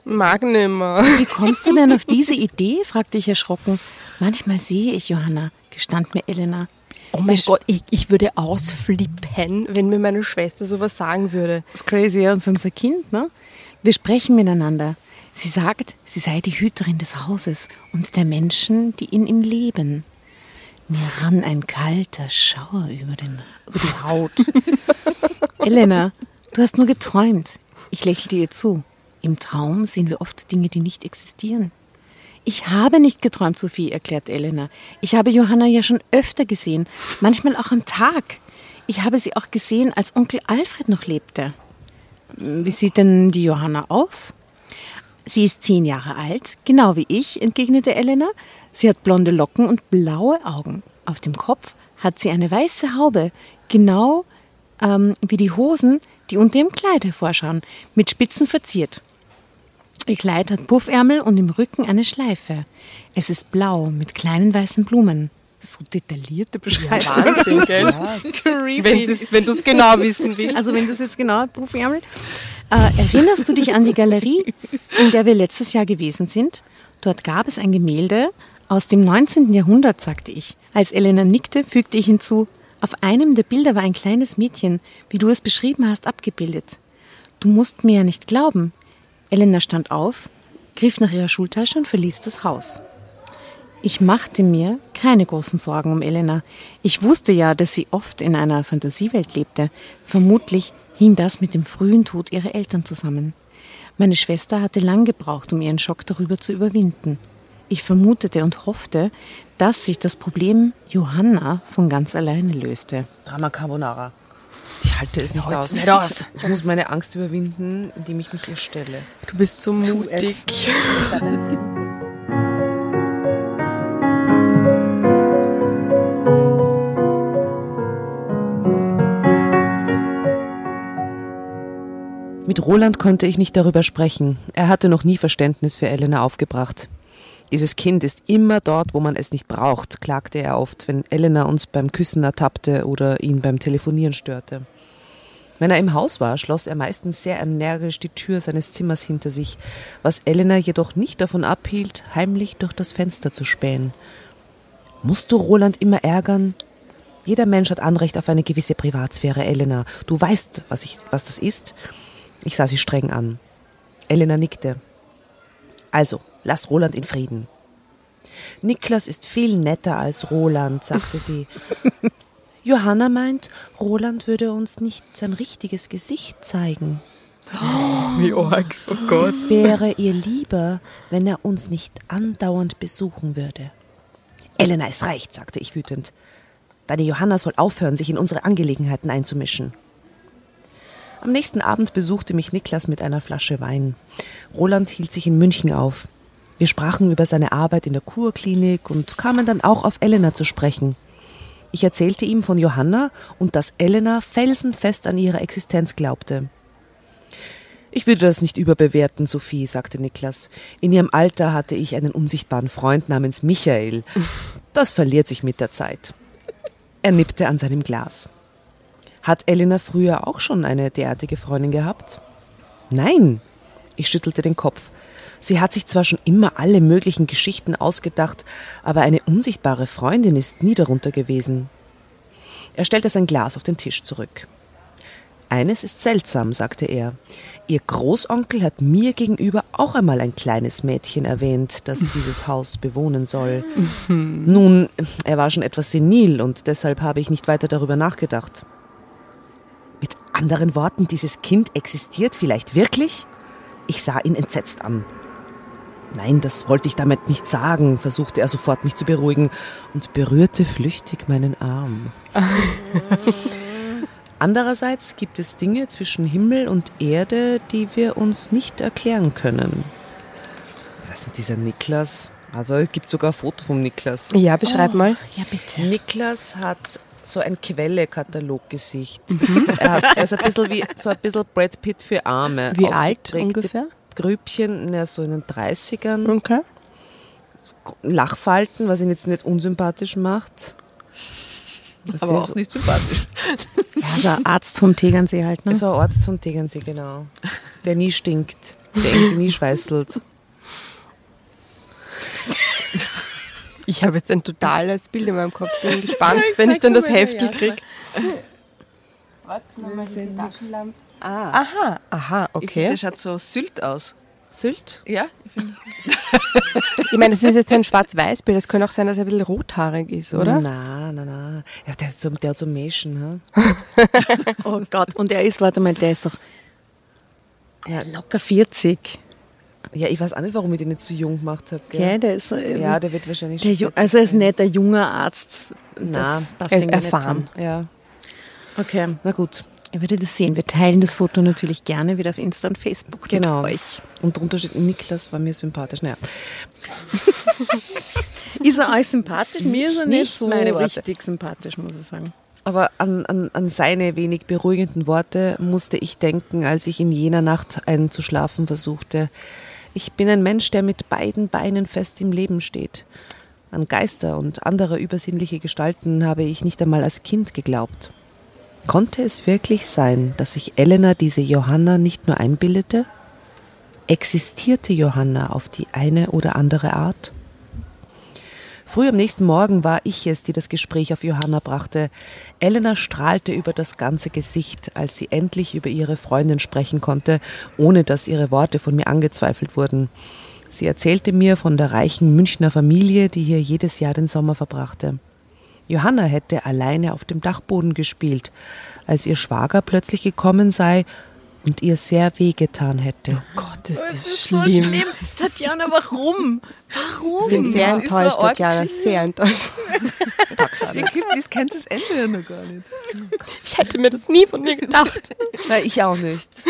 Mag nimmer. Wie kommst du denn auf diese Idee? fragte ich erschrocken. Manchmal sehe ich Johanna, gestand mir Elena. Oh mein Gott, ich, ich würde ausflippen, wenn mir meine Schwester sowas sagen würde. Das ist crazy, ja, und für unser Kind, ne? Wir sprechen miteinander. Sie sagt, sie sei die Hüterin des Hauses und der Menschen, die in ihm leben. Mir rann ein kalter Schauer über, den, über die Haut. Elena, du hast nur geträumt. Ich lächelte ihr zu. Im Traum sehen wir oft Dinge, die nicht existieren. Ich habe nicht geträumt, Sophie, erklärt Elena. Ich habe Johanna ja schon öfter gesehen, manchmal auch am Tag. Ich habe sie auch gesehen, als Onkel Alfred noch lebte. Wie sieht denn die Johanna aus? Sie ist zehn Jahre alt, genau wie ich, entgegnete Elena. Sie hat blonde Locken und blaue Augen. Auf dem Kopf hat sie eine weiße Haube, genau ähm, wie die Hosen, die unter ihrem Kleid hervorschauen, mit Spitzen verziert. Ihr Kleid hat Puffärmel und im Rücken eine Schleife. Es ist blau mit kleinen weißen Blumen. So detaillierte Beschreibung. Wahnsinn, gell? Creepy. Wenn du es genau wissen willst. Also wenn du es jetzt genau Puffärmel. Äh, erinnerst du dich an die Galerie, in der wir letztes Jahr gewesen sind? Dort gab es ein Gemälde aus dem 19. Jahrhundert, sagte ich. Als Elena nickte, fügte ich hinzu, auf einem der Bilder war ein kleines Mädchen, wie du es beschrieben hast, abgebildet. Du musst mir ja nicht glauben. Elena stand auf, griff nach ihrer Schultasche und verließ das Haus. Ich machte mir keine großen Sorgen um Elena. Ich wusste ja, dass sie oft in einer Fantasiewelt lebte. Vermutlich hing das mit dem frühen Tod ihrer Eltern zusammen. Meine Schwester hatte lang gebraucht, um ihren Schock darüber zu überwinden. Ich vermutete und hoffte, dass sich das Problem Johanna von ganz alleine löste. Drama Carbonara. Ich halte es nicht Ja, aus. nicht aus. Ich muss meine Angst überwinden, indem ich mich ihr stelle. Du bist so mutig. Mit Roland konnte ich nicht darüber sprechen. Er hatte noch nie Verständnis für Elena aufgebracht. Dieses Kind ist immer dort, wo man es nicht braucht, klagte er oft, wenn Elena uns beim Küssen ertappte oder ihn beim Telefonieren störte. Wenn er im Haus war, schloss er meistens sehr energisch die Tür seines Zimmers hinter sich, was Elena jedoch nicht davon abhielt, heimlich durch das Fenster zu spähen. Musst du Roland immer ärgern? Jeder Mensch hat Anrecht auf eine gewisse Privatsphäre, Elena. Du weißt, was, ich, was das ist. Ich sah sie streng an. Elena nickte. Also, lass Roland in Frieden. Niklas ist viel netter als Roland, sagte sie. Johanna meint, Roland würde uns nicht sein richtiges Gesicht zeigen. Wie arg. Oh Gott. Es wäre ihr lieber, wenn er uns nicht andauernd besuchen würde. Elena, es reicht, sagte ich wütend. Deine Johanna soll aufhören, sich in unsere Angelegenheiten einzumischen. Am nächsten Abend besuchte mich Niklas mit einer Flasche Wein. Roland hielt sich in München auf. Wir sprachen über seine Arbeit in der Kurklinik und kamen dann auch auf Elena zu sprechen. Ich erzählte ihm von Johanna und dass Elena felsenfest an ihre Existenz glaubte. Ich würde das nicht überbewerten, Sophie, sagte Niklas. In ihrem Alter hatte ich einen unsichtbaren Freund namens Michael. Das verliert sich mit der Zeit. Er nippte an seinem Glas. Hat Elena früher auch schon eine derartige Freundin gehabt? Nein. Ich schüttelte den Kopf. Sie hat sich zwar schon immer alle möglichen Geschichten ausgedacht, aber eine unsichtbare Freundin ist nie darunter gewesen. Er stellte sein Glas auf den Tisch zurück. Eines ist seltsam, sagte er. Ihr Großonkel hat mir gegenüber auch einmal ein kleines Mädchen erwähnt, das dieses Haus bewohnen soll. Nun, er war schon etwas senil und deshalb habe ich nicht weiter darüber nachgedacht. Anderen Worten, dieses Kind existiert vielleicht wirklich? Ich sah ihn entsetzt an. Nein, das wollte ich damit nicht sagen, versuchte er sofort mich zu beruhigen und berührte flüchtig meinen Arm. Andererseits gibt es Dinge zwischen Himmel und Erde, die wir uns nicht erklären können. Was ist denn dieser Niklas? Also es gibt sogar ein Foto vom Niklas. Ja, beschreib mal. Ja, bitte. Niklas hat so ein Quelle-Kataloggesicht. er, hat, er ist ein bisschen wie so ein bisschen Brad Pitt für Arme. Wie alt ungefähr? Grübchen, ja, so in den 30ern. Okay. Lachfalten, was ihn jetzt nicht unsympathisch macht. Was Aber auch so, nicht sympathisch. Ja, so ein Arzt vom Tegernsee halt, ne? ist ein Arzt von Tegernsee, genau. Der nie stinkt, der irgendwie nie schweißelt. Ich habe jetzt ein totales Bild in meinem Kopf. Bin gespannt, wenn ich dann das Heftel kriege. Ah, Aha, aha, Ich finde, okay. der schaut so Sylt aus. Sylt? Ja, ich finde. Ich meine, das ist jetzt ein Schwarz-Weiß-Bild. Es könnte auch sein, dass er ein bisschen rothaarig ist, oder? Na, na, na. Ja, der hat so, der hat so Mäschen. Oh Gott, und er ist, warte mal, der ist doch ja, locker 40. Ja, ich weiß auch nicht, warum ich den nicht so jung gemacht habe. Ja, der ist ähm, Ja, der wird wahrscheinlich der, schon Ju- also er ist 40 nicht ein junger Arzt. Na, das er erfahren. Ja, Okay, na gut. ihr werdet das sehen. Wir teilen das Foto natürlich gerne wieder auf Insta und Facebook Genau. mit euch. Und drunter steht, Niklas war mir sympathisch. Naja, Ist er euch sympathisch? Mir ist er nicht, Nicht so meine Worte. richtig sympathisch, muss ich sagen. aber an, an, an seine wenig beruhigenden Worte musste ich denken, als ich in jener Nacht einzuschlafen versuchte. Ich bin ein Mensch, der mit beiden Beinen fest im Leben steht. An Geister und andere übersinnliche Gestalten habe ich nicht einmal als Kind geglaubt. Konnte es wirklich sein, dass sich Elena diese Johanna nicht nur einbildete? Existierte Johanna auf die eine oder andere Art? Früh am nächsten Morgen war ich es, die das Gespräch auf Johanna brachte. Elena strahlte über das ganze Gesicht, als sie endlich über ihre Freundin sprechen konnte, ohne dass ihre Worte von mir angezweifelt wurden. Sie erzählte mir von der reichen Münchner Familie, die hier jedes Jahr den Sommer verbrachte. Johanna hätte alleine auf dem Dachboden gespielt, als ihr Schwager plötzlich gekommen sei und ihr sehr wehgetan hätte. Gott, ist das, ist schlimm. so schlimm. Tatjana, warum? Ich bin sehr Das so enttäuscht, arg Tatjana, sehr enttäuscht. Ich kennt das Ende ja noch gar nicht. Ich hätte mir das nie von dir gedacht. Nein, ich auch nicht.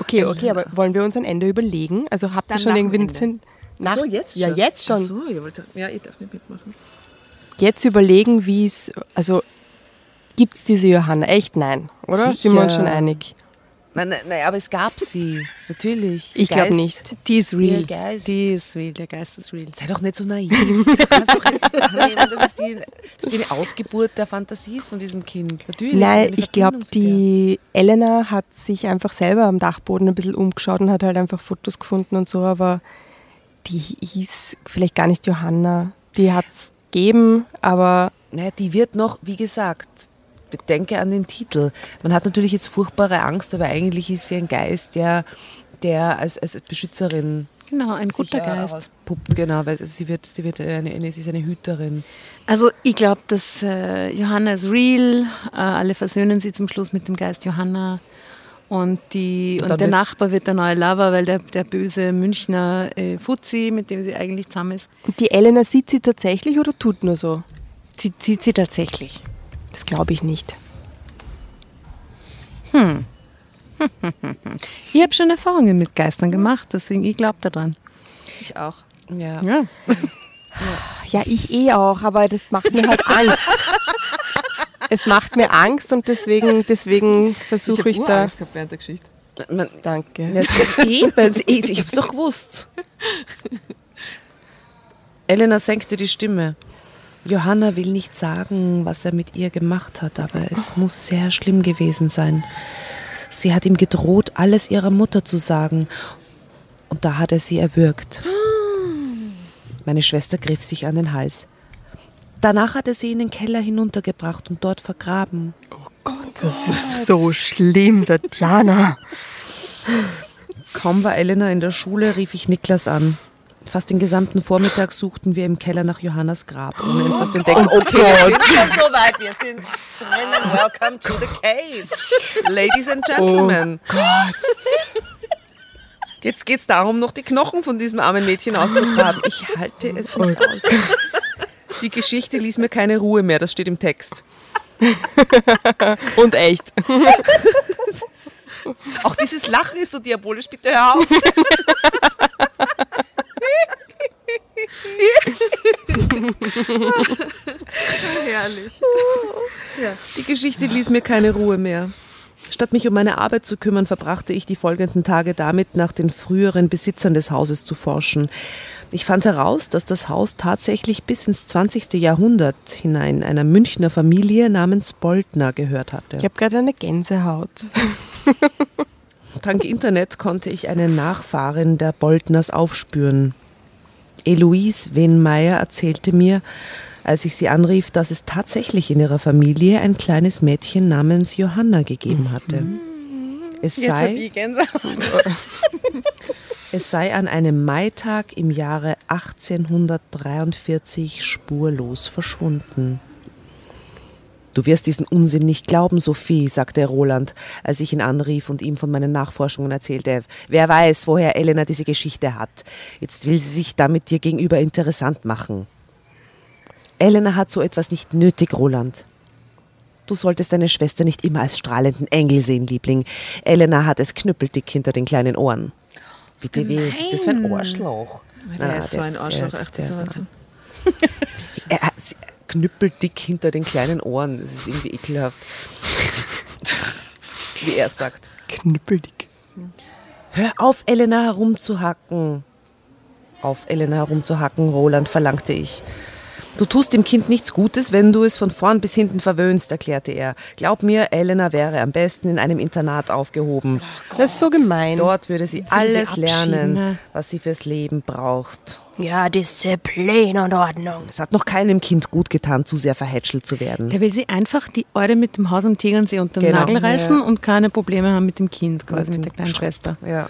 Okay, okay, aber wollen wir uns ein Ende überlegen? Also habt ihr schon irgendwie Ende. Nach, so, jetzt Ja, schon? jetzt schon. Ach so, ich wollte, ja, ich darf nicht mitmachen. Jetzt überlegen, wie es, also gibt es diese Johanna? Echt nein, oder? Sind wir uns Sicher. schon einig? Nein, nein, nein, aber es gab sie. Natürlich. Ich glaube nicht. Die ist real. Die ist real, der Geist ist real. Sei doch nicht so naiv. Annehmen, dass es die, dass die eine Ausgeburt der Fantasie ist von diesem Kind. Natürlich. Nein, ich glaube, die Elena hat sich einfach selber am Dachboden ein bisschen umgeschaut und hat halt einfach Fotos gefunden und so, aber die hieß vielleicht gar nicht Johanna. Die hat es gegeben, aber Naja, die wird noch, wie gesagt, bedenke an den Titel. Man hat natürlich jetzt furchtbare Angst, aber eigentlich ist sie ein Geist, der, der als, als Beschützerin Genau, ein guter Geist. auspuppt. Genau, weil sie wird, sie wird eine, eine, sie ist eine Hüterin. Also ich glaube, dass äh, Johanna ist real. Äh, alle versöhnen sie zum Schluss mit dem Geist Johanna. Und, die, Und und, der wird- Nachbar wird der neue Lover, weil der, der böse Münchner äh, Fuzzi, mit dem sie eigentlich zusammen ist, Und die Elena sieht sie tatsächlich oder tut nur so? sie zieht sie tatsächlich. Das glaube ich nicht. Ich habe schon Erfahrungen mit Geistern gemacht, deswegen ich glaube daran. Ich auch. Ja. Ja. Ja, ich eh auch, aber das macht mir halt Angst. es macht mir Angst und deswegen, deswegen versuche ich, da. gehabt während der Geschichte. Man, Danke. Eben, ich, ich hab's doch gewusst. Elena senkte die Stimme. Johanna will nicht sagen, was er mit ihr gemacht hat, aber es muss sehr schlimm gewesen sein. Sie hat ihm gedroht, alles ihrer Mutter zu sagen. Und da hat er sie erwürgt. Meine Schwester griff sich an den Hals. Danach hat er sie in den Keller hinuntergebracht und dort vergraben. So schlimm, Tatjana. Kaum war Elena in der Schule, rief ich Niklas an. Fast den gesamten Vormittag suchten wir im Keller nach Johannas Grab, ohne etwas zu entdecken. Okay, wir sind schon so weit. Wir sind drinnen. Welcome to the case. Ladies and Gentlemen. Jetzt geht es darum, noch die Knochen von diesem armen Mädchen auszugraben. Ich halte es nicht aus. Die Geschichte ließ mir keine Ruhe mehr, das steht im Text. Und echt. Auch dieses Lachen ist so diabolisch, bitte hör auf. Herrlich. Die Geschichte ließ mir keine Ruhe mehr. Statt mich um meine Arbeit zu kümmern, verbrachte ich die folgenden Tage damit, nach den früheren Besitzern des Hauses zu forschen. Ich fand heraus, dass das Haus tatsächlich bis ins 20. Jahrhundert hinein einer Münchner Familie namens Boltner gehört hatte. Ich habe gerade eine Gänsehaut. Dank Internet konnte ich eine Nachfahrin der Boltners aufspüren. Eloise Wenmeier erzählte mir, als ich sie anrief, dass es tatsächlich in ihrer Familie ein kleines Mädchen namens Johanna gegeben hatte. Es sei, es sei an einem Maitag im Jahre 1843 spurlos verschwunden. Du wirst diesen Unsinn nicht glauben, Sophie, sagte Roland, als ich ihn anrief und ihm von meinen Nachforschungen erzählte. Wer weiß, woher Elena diese Geschichte hat. Jetzt will sie sich damit dir gegenüber interessant machen. Elena hat so etwas nicht nötig, Roland. Du solltest deine Schwester nicht immer als strahlenden Engel sehen, Liebling. Elena hat es knüppeldick hinter den kleinen Ohren. Bitte, wie ist das für ein Arschloch? Der Na, ist so der- ein Arschloch, der- echt, das ist der- Knüppeldick hinter den kleinen Ohren. Das ist irgendwie ekelhaft. Wie er sagt. Knüppeldick. Hör auf, Elena herumzuhacken. Auf Elena herumzuhacken, Roland, verlangte ich. Du tust dem Kind nichts Gutes, wenn du es von vorn bis hinten verwöhnst, erklärte er. Glaub mir, Elena wäre am besten in einem Internat aufgehoben. Das ist so gemein. Dort würde sie sie alles lernen, ne? was sie fürs Leben braucht. Ja, Disziplin und Ordnung. Es hat noch keinem Kind gut getan, zu sehr verhätschelt zu werden. Der will sie einfach die Eure mit dem Haus am Tegernsee unter den Genau. Nagel reißen Ja. und keine Probleme haben mit dem Kind, quasi Mit mit, der kleinen Schwester. Ja.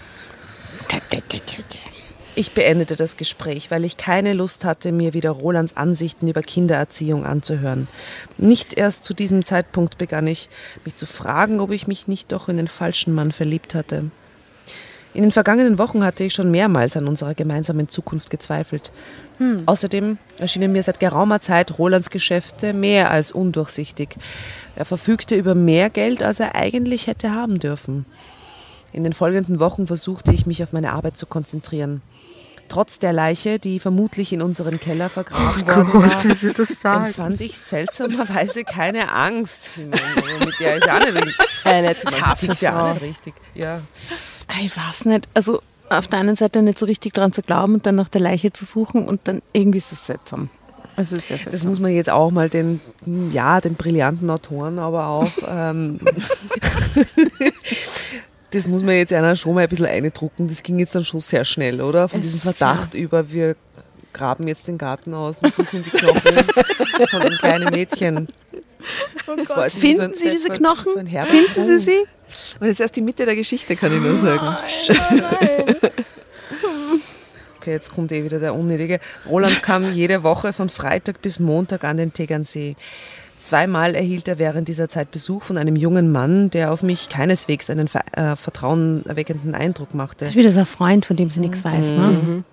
Ich beendete das Gespräch, weil ich keine Lust hatte, mir wieder Rolands Ansichten über Kindererziehung anzuhören. Nicht erst zu diesem Zeitpunkt begann ich, mich zu fragen, ob ich mich nicht doch in den falschen Mann verliebt hatte. In den vergangenen Wochen hatte ich schon mehrmals an unserer gemeinsamen Zukunft gezweifelt. Außerdem erschienen mir seit geraumer Zeit Rolands Geschäfte mehr als undurchsichtig. Er verfügte über mehr Geld, als er eigentlich hätte haben dürfen. In den folgenden Wochen versuchte ich mich auf meine Arbeit zu konzentrieren. Trotz der Leiche, die vermutlich in unserem Keller vergraben worden war, empfand ich seltsamerweise keine Angst. Ich mit der ist auch nicht Eine auch Frau. nicht richtig. Ja. Ich weiß nicht. Also auf der einen Seite nicht so richtig dran zu glauben und dann nach der Leiche zu suchen und dann irgendwie ist es seltsam. Das seltsam. muss man jetzt auch mal den, ja, den brillanten Autoren, aber auch, ähm, das muss man jetzt einer schon mal ein bisschen eindrucken. Das ging jetzt dann schon sehr schnell, oder? Von Es- diesem Verdacht über, wir graben jetzt den Garten aus und suchen die Knochen von dem kleinen Mädchen. Das jetzt wie Finden Sie das diese jetzt Knochen? So Finden Sie Sprung. sie? Und das ist erst die Mitte der Geschichte, kann ich nur sagen. Okay, jetzt kommt eh wieder der Unnötige. Roland kam jede Woche von Freitag bis Montag an den Tegernsee. Zweimal erhielt er während dieser Zeit Besuch von einem jungen Mann, der auf mich keineswegs einen ver äh, vertrauenerweckenden Eindruck machte. Das ist wieder so ein Freund, von dem sie nichts weiß. Ne?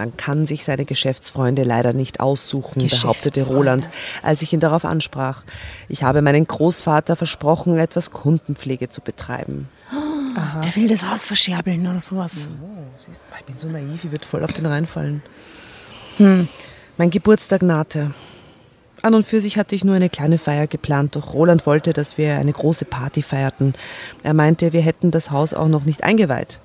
Man kann sich seine Geschäftsfreunde leider nicht aussuchen, behauptete Roland, als ich ihn darauf ansprach. Ich habe meinen Großvater versprochen, etwas Kundenpflege zu betreiben. Der will das Haus verscherbeln oder sowas. Siehst, ich bin so naiv, ich würde voll auf den reinfallen. Hm. Mein Geburtstag nahte. An und für sich hatte ich nur eine kleine Feier geplant, doch Roland wollte, dass wir eine große Party feierten. Er meinte, wir hätten das Haus auch noch nicht eingeweiht.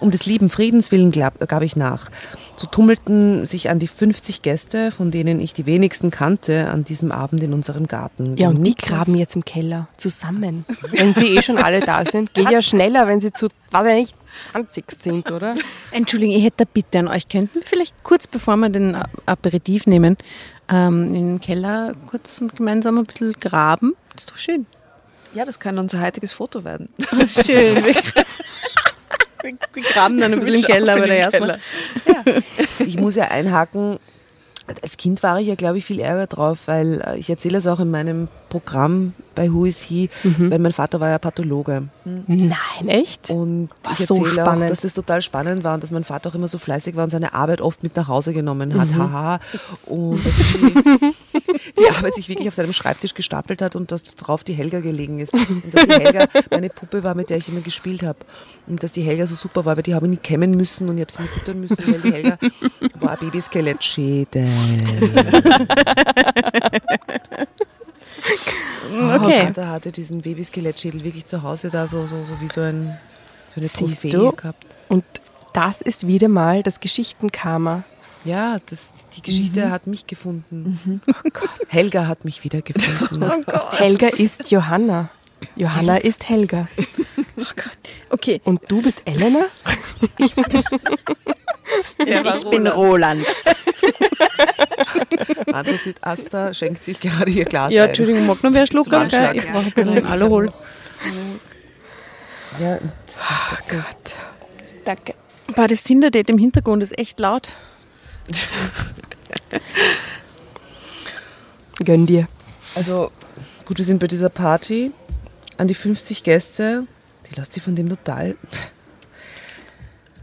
Um des lieben Friedens willen gab, gab ich nach. So tummelten sich an die 50 Gäste, von denen ich die wenigsten kannte, an diesem Abend in unserem Garten. Ja, und die Niklas- graben jetzt im Keller zusammen. Wenn sie eh schon alle da sind. Geht ja schneller, wenn sie zu, weiß ich nicht, 20 sind, oder? Entschuldigung, ich hätte eine Bitte an euch. Könnten wir vielleicht kurz bevor wir den Aperitif nehmen, ähm, in den Keller kurz und gemeinsam ein bisschen graben? Das ist doch schön. Ja, das kann unser heutiges Foto werden. Schön. Wir, graben dann ein bisschen im Keller, aber der erstmal. Ich muss ja einhaken. Als Kind war ich ja, glaube ich, viel Ärger drauf, weil äh, ich erzähle es auch in meinem Programm bei Who is He, weil mein Vater war ja Pathologe. Nein, echt? Und Was, ich so erzähle auch, spannend. dass das total spannend war und dass mein Vater auch immer so fleißig war und seine Arbeit oft mit nach Hause genommen hat. Haha. Und dass die, Arbeit sich wirklich auf seinem Schreibtisch gestapelt hat und dass drauf die Helga gelegen ist. Und dass die Helga meine Puppe war, mit der ich immer gespielt habe. Und dass die Helga so super war, weil die habe ich nie kämmen müssen und ich habe sie nie füttern müssen, weil die Helga war ein Babyskelettschädel. Okay. Da hatte diesen Babyskelettschädel wirklich zu Hause da so, so, so wie so, ein, so eine Siehst Trophäe du? gehabt. Und das ist wieder mal das Geschichtenkarma. Ja, das, die Geschichte hat mich gefunden. Helga hat mich wieder gefunden. Helga ist Johanna. Johanna ist Helga. Okay. Und du bist Elena? ich bin Roland. Anthrazit Asta schenkt sich gerade ihr Glas Ja, ein. Entschuldigung, mag noch wer Schluck Zum haben? gell? Anschlag. Ich brauche ein bisschen Alkohol. Ja, Oh so- Danke. Boah, das Tinder-Date im Hintergrund ist echt laut. Gönn dir. Also, gut, wir sind bei dieser Party. An die 50 Gäste, die lässt sich von dem total.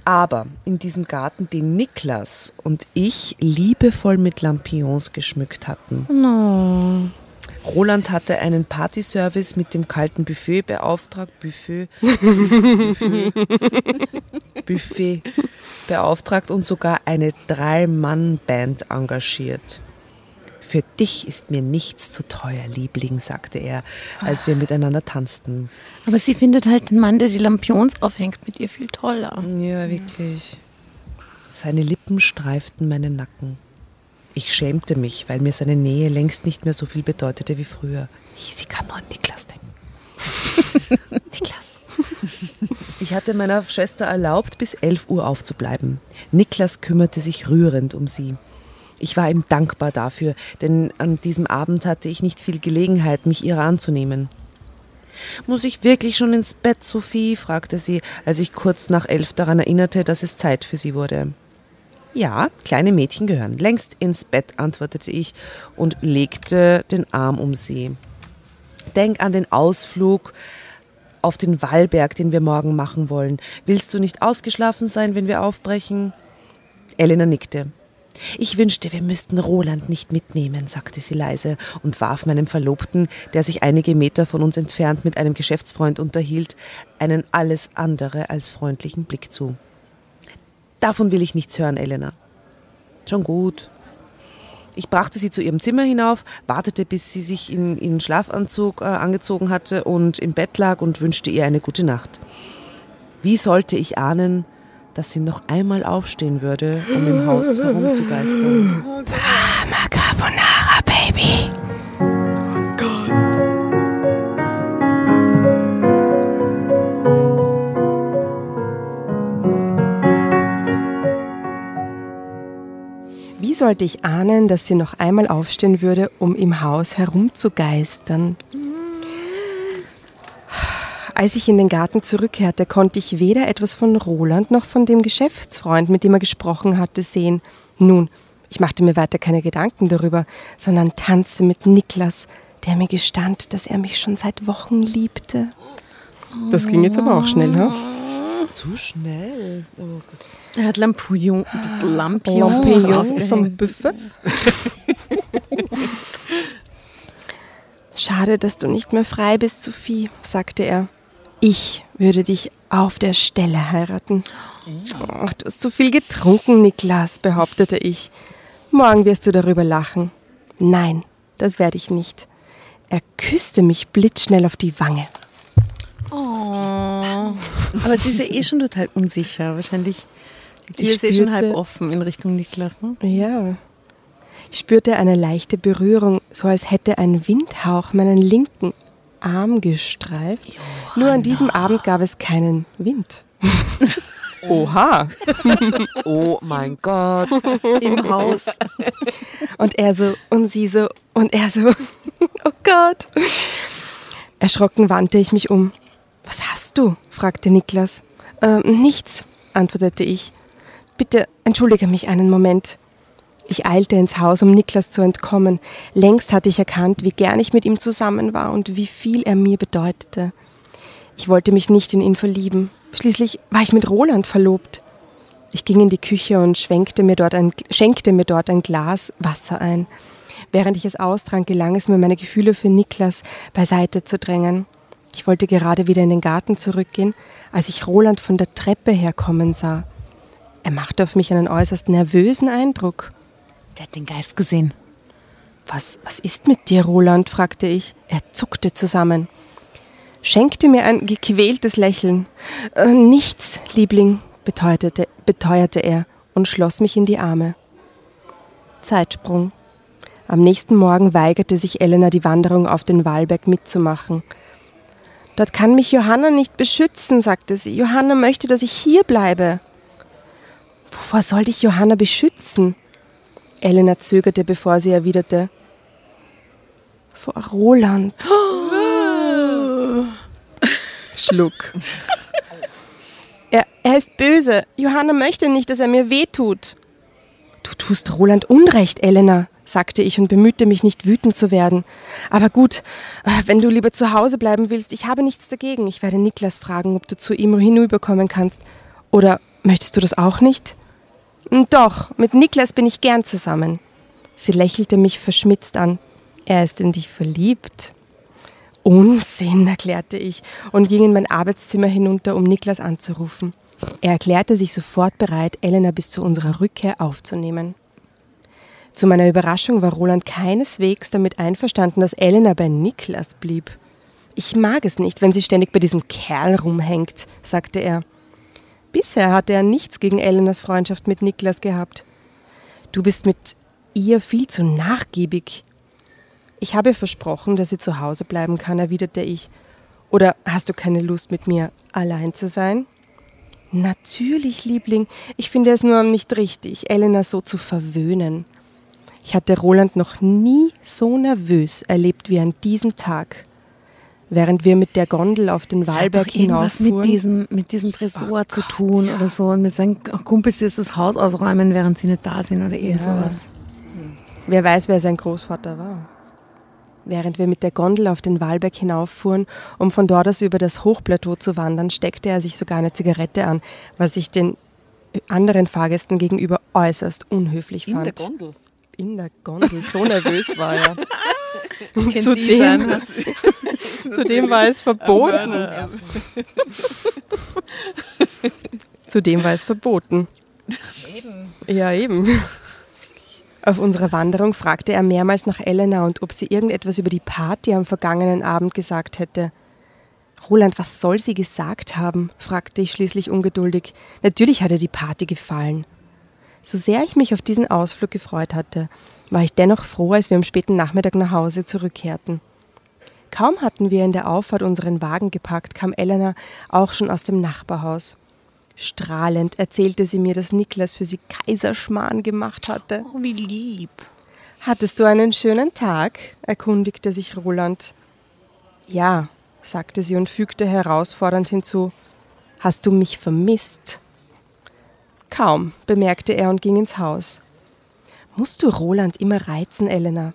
Aber in diesem Garten, den Niklas und ich liebevoll mit Lampions geschmückt hatten. Roland hatte einen Partyservice mit dem kalten Buffet beauftragt. Buffet. Buffet. Buffet beauftragt und sogar eine Drei-Mann-Band engagiert. Für dich ist mir nichts zu teuer, Liebling, sagte er, als wir miteinander tanzten. Aber sie findet halt den Mann, der die Lampions aufhängt, mit ihr viel toller. Ja, wirklich. Seine Lippen streiften meinen Nacken. Ich schämte mich, weil mir seine Nähe längst nicht mehr so viel bedeutete wie früher. Sie kann nur an Niklas denken. Niklas. Ich hatte meiner Schwester erlaubt, bis 11 Uhr aufzubleiben. Niklas kümmerte sich rührend um sie. Ich war ihm dankbar dafür, denn an diesem Abend hatte ich nicht viel Gelegenheit, mich ihrer anzunehmen. Muss ich wirklich schon ins Bett, Sophie? fragte sie, als ich kurz nach elf daran erinnerte, dass es Zeit für sie wurde. Ja, kleine Mädchen gehören längst ins Bett, antwortete ich und legte den Arm um sie. Denk an den Ausflug auf den Wallberg, den wir morgen machen wollen. Willst du nicht ausgeschlafen sein, wenn wir aufbrechen? Elena nickte. Ich wünschte, wir müssten Roland nicht mitnehmen, sagte sie leise und warf meinem Verlobten, der sich einige Meter von uns entfernt mit einem Geschäftsfreund unterhielt, einen alles andere als freundlichen Blick zu. Davon will ich nichts hören, Elena. Schon gut. Ich brachte sie zu ihrem Zimmer hinauf, wartete, bis sie sich in ihren Schlafanzug äh, angezogen hatte und im Bett lag und wünschte ihr eine gute Nacht. Wie sollte ich ahnen, dass sie noch einmal aufstehen würde, um im Haus herumzugeistern? Drama Carbonara, Baby. Sollte ich ahnen, dass sie noch einmal aufstehen würde, um im Haus herumzugeistern? Als ich in den Garten zurückkehrte, konnte ich weder etwas von Roland noch von dem Geschäftsfreund, mit dem er gesprochen hatte, sehen. Nun, Ich machte mir weiter keine Gedanken darüber, sondern tanzte mit Niklas, der mir gestand, dass er mich schon seit Wochen liebte. Das ging jetzt aber auch schnell, ha? Zu schnell. Oh Gott. Er hat Lampion, Lampion aufgehängt. vom Buffet. Schade, dass du nicht mehr frei bist, Sophie, sagte er. Ich würde dich auf der Stelle heiraten. Ach, du hast zu viel getrunken, Niklas, behauptete ich. Morgen wirst du darüber lachen. Nein, das werde ich nicht. Er küsste mich blitzschnell auf die Wange. Oh. Aber sie ist ja eh schon total unsicher. Wahrscheinlich. Die Tür Ich ist eh schon halb spürte- offen in Richtung Niklas. Ne? Ja. Ich spürte eine leichte Berührung, so als hätte ein Windhauch meinen linken Arm gestreift. Nur an diesem Abend gab es keinen Wind. Oha. Oh mein Gott. Im Haus. Und er so, und sie so, und er so, oh Gott. Erschrocken wandte ich mich um. Was hast du? fragte Niklas. Ähm, nichts, antwortete ich. Bitte entschuldige mich einen Moment. Ich eilte ins Haus, um Niklas zu entkommen. Längst hatte ich erkannt, wie gern ich mit ihm zusammen war und wie viel er mir bedeutete. Ich wollte mich nicht in ihn verlieben. Schließlich war ich mit Roland verlobt. Ich ging in die Küche und schwenkte mir dort ein, schenkte mir dort ein Glas Wasser ein. Während ich es austrank, gelang es mir, meine Gefühle für Niklas beiseite zu drängen. Ich wollte gerade wieder in den Garten zurückgehen, als ich Roland von der Treppe herkommen sah. Er machte auf mich einen äußerst nervösen Eindruck. Der hat den Geist gesehen. Was, was ist mit dir, Roland? fragte ich. Er zuckte zusammen, schenkte mir ein gequältes Lächeln. Äh, nichts, Liebling, beteuerte, beteuerte er und schloss mich in die Arme. Zeitsprung. Am nächsten Morgen weigerte sich Elena, die Wanderung auf den Wallberg mitzumachen. Dort kann mich Johanna nicht beschützen, sagte sie. Johanna möchte, dass ich hier bleibe. Wovor soll dich Johanna beschützen? Elena zögerte, bevor sie erwiderte. Vor Roland. Schluck. Er, er ist böse. Johanna möchte nicht, dass er mir wehtut. Du tust Roland Unrecht, Elena, sagte ich und bemühte mich nicht wütend zu werden. Aber gut, äh, wenn du lieber zu Hause bleiben willst, ich habe nichts dagegen. Ich werde Niklas fragen, ob du zu ihm hinüberkommen kannst. Oder möchtest du das auch nicht? Doch, mit Niklas bin ich gern zusammen. Sie lächelte mich verschmitzt an. Er ist in dich verliebt. Unsinn, erklärte ich und ging in mein Arbeitszimmer hinunter, um Niklas anzurufen. Er erklärte sich sofort bereit, Elena bis zu unserer Rückkehr aufzunehmen. Zu meiner Überraschung war Roland keineswegs damit einverstanden, dass Elena bei Niklas blieb. Ich mag es nicht, wenn sie ständig bei diesem Kerl rumhängt, sagte er. Bisher hatte er nichts gegen Elenas Freundschaft mit Niklas gehabt. Du bist mit ihr viel zu nachgiebig. Ich habe versprochen, dass sie zu Hause bleiben kann, erwiderte ich. Oder hast du keine Lust, mit mir allein zu sein? Natürlich, Liebling. Ich finde es nur nicht richtig, Elena so zu verwöhnen. Ich hatte Roland noch nie so nervös erlebt wie an diesem Tag. Während wir mit der Gondel auf den irgendwas hinauffuhren. mit diesem, mit diesem Tresor zu tun oder so und mit seinen Kumpels jetzt das Haus ausräumen, während sie nicht da sind oder irgend Ja. sowas. Wer weiß, wer sein Großvater war. Während wir mit der Gondel auf den Wallberg hinauffuhren, um von dort aus über das Hochplateau zu wandern, steckte er sich sogar eine Zigarette an, was ich den anderen Fahrgästen gegenüber äußerst unhöflich In fand. der Gondel. In der Gondel, so nervös war er. Zudem, zudem war es verboten. Zudem war es verboten. Ja, eben. Auf unserer Wanderung fragte er mehrmals nach Elena und ob sie irgendetwas über die Party am vergangenen Abend gesagt hätte. Roland, was soll sie gesagt haben? fragte ich schließlich ungeduldig. Natürlich hat ihr die Party gefallen. So sehr ich mich auf diesen Ausflug gefreut hatte, war ich dennoch froh, als wir am späten Nachmittag nach Hause zurückkehrten. Kaum hatten wir in der Auffahrt unseren Wagen gepackt, kam Elena auch schon aus dem Nachbarhaus. Strahlend erzählte sie mir, dass Niklas für sie Kaiserschmarrn gemacht hatte. Oh, wie lieb. Hattest du einen schönen Tag? erkundigte sich Roland. Ja, sagte sie und fügte herausfordernd hinzu. Hast du mich vermisst? Kaum, bemerkte er und ging ins Haus. Musst du Roland immer reizen, Elena?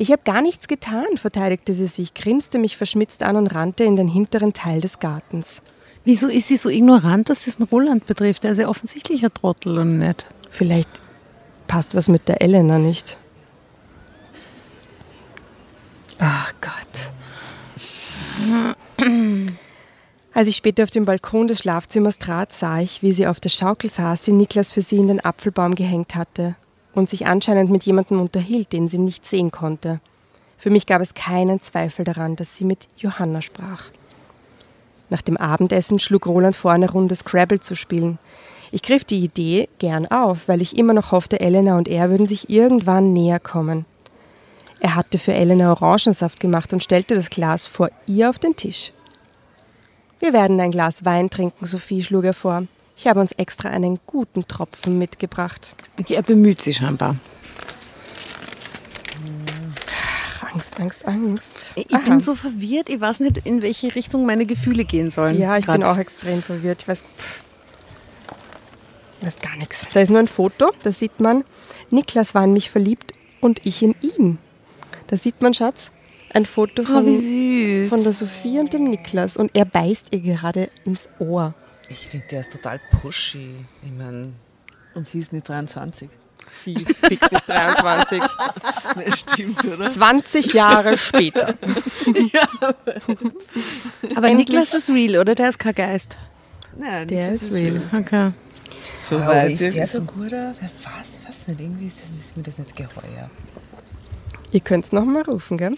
Ich habe gar nichts getan, verteidigte sie sich, grinste mich verschmitzt an und rannte in den hinteren Teil des Gartens. Wieso ist sie so ignorant, dass das den Roland betrifft? Er ist ja offensichtlich ein Trottel und nicht. Vielleicht passt was mit der Elena nicht. Ach Gott. Als ich später auf den Balkon des Schlafzimmers trat, sah ich, wie sie auf der Schaukel saß, die Niklas für sie in den Apfelbaum gehängt hatte und sich anscheinend mit jemandem unterhielt, den sie nicht sehen konnte. Für mich gab es keinen Zweifel daran, dass sie mit Johanna sprach. Nach dem Abendessen schlug Roland vor, eine Runde Scrabble zu spielen. Ich griff die Idee gern auf, weil ich immer noch hoffte, Elena und er würden sich irgendwann näher kommen. Er hatte für Elena Orangensaft gemacht und stellte das Glas vor ihr auf den Tisch. Wir werden ein Glas Wein trinken, Sophie, schlug er vor. Ich habe uns extra einen guten Tropfen mitgebracht. Er bemüht sich scheinbar. Angst, Angst, Angst. Ich Aha. bin so verwirrt, ich weiß nicht, in welche Richtung meine Gefühle gehen sollen. Ja, ich Grad. bin auch extrem verwirrt. Ich weiß, pff, weiß gar nichts. Da ist nur ein Foto, da sieht man, Niklas war in mich verliebt und ich in ihn. Da sieht man, Schatz, ein Foto Oh, von, süß. von der Sophie und dem Niklas und er beißt ihr gerade ins Ohr. Ich finde, der ist total pushy. Ich meine, Und sie ist nicht 23. Sie ist fix nicht 23. Das stimmt, oder? 20 Jahre später. Aber Endlich. Niklas ist real, oder? Der ist kein Geist. Nein, Der Niklas ist real. Okay. So aber weit. ist der so guter? Wer weiß, ich weiß nicht. Irgendwie ist, das, ist mir das nicht geheuer. Ihr könnt es nochmal rufen, gell?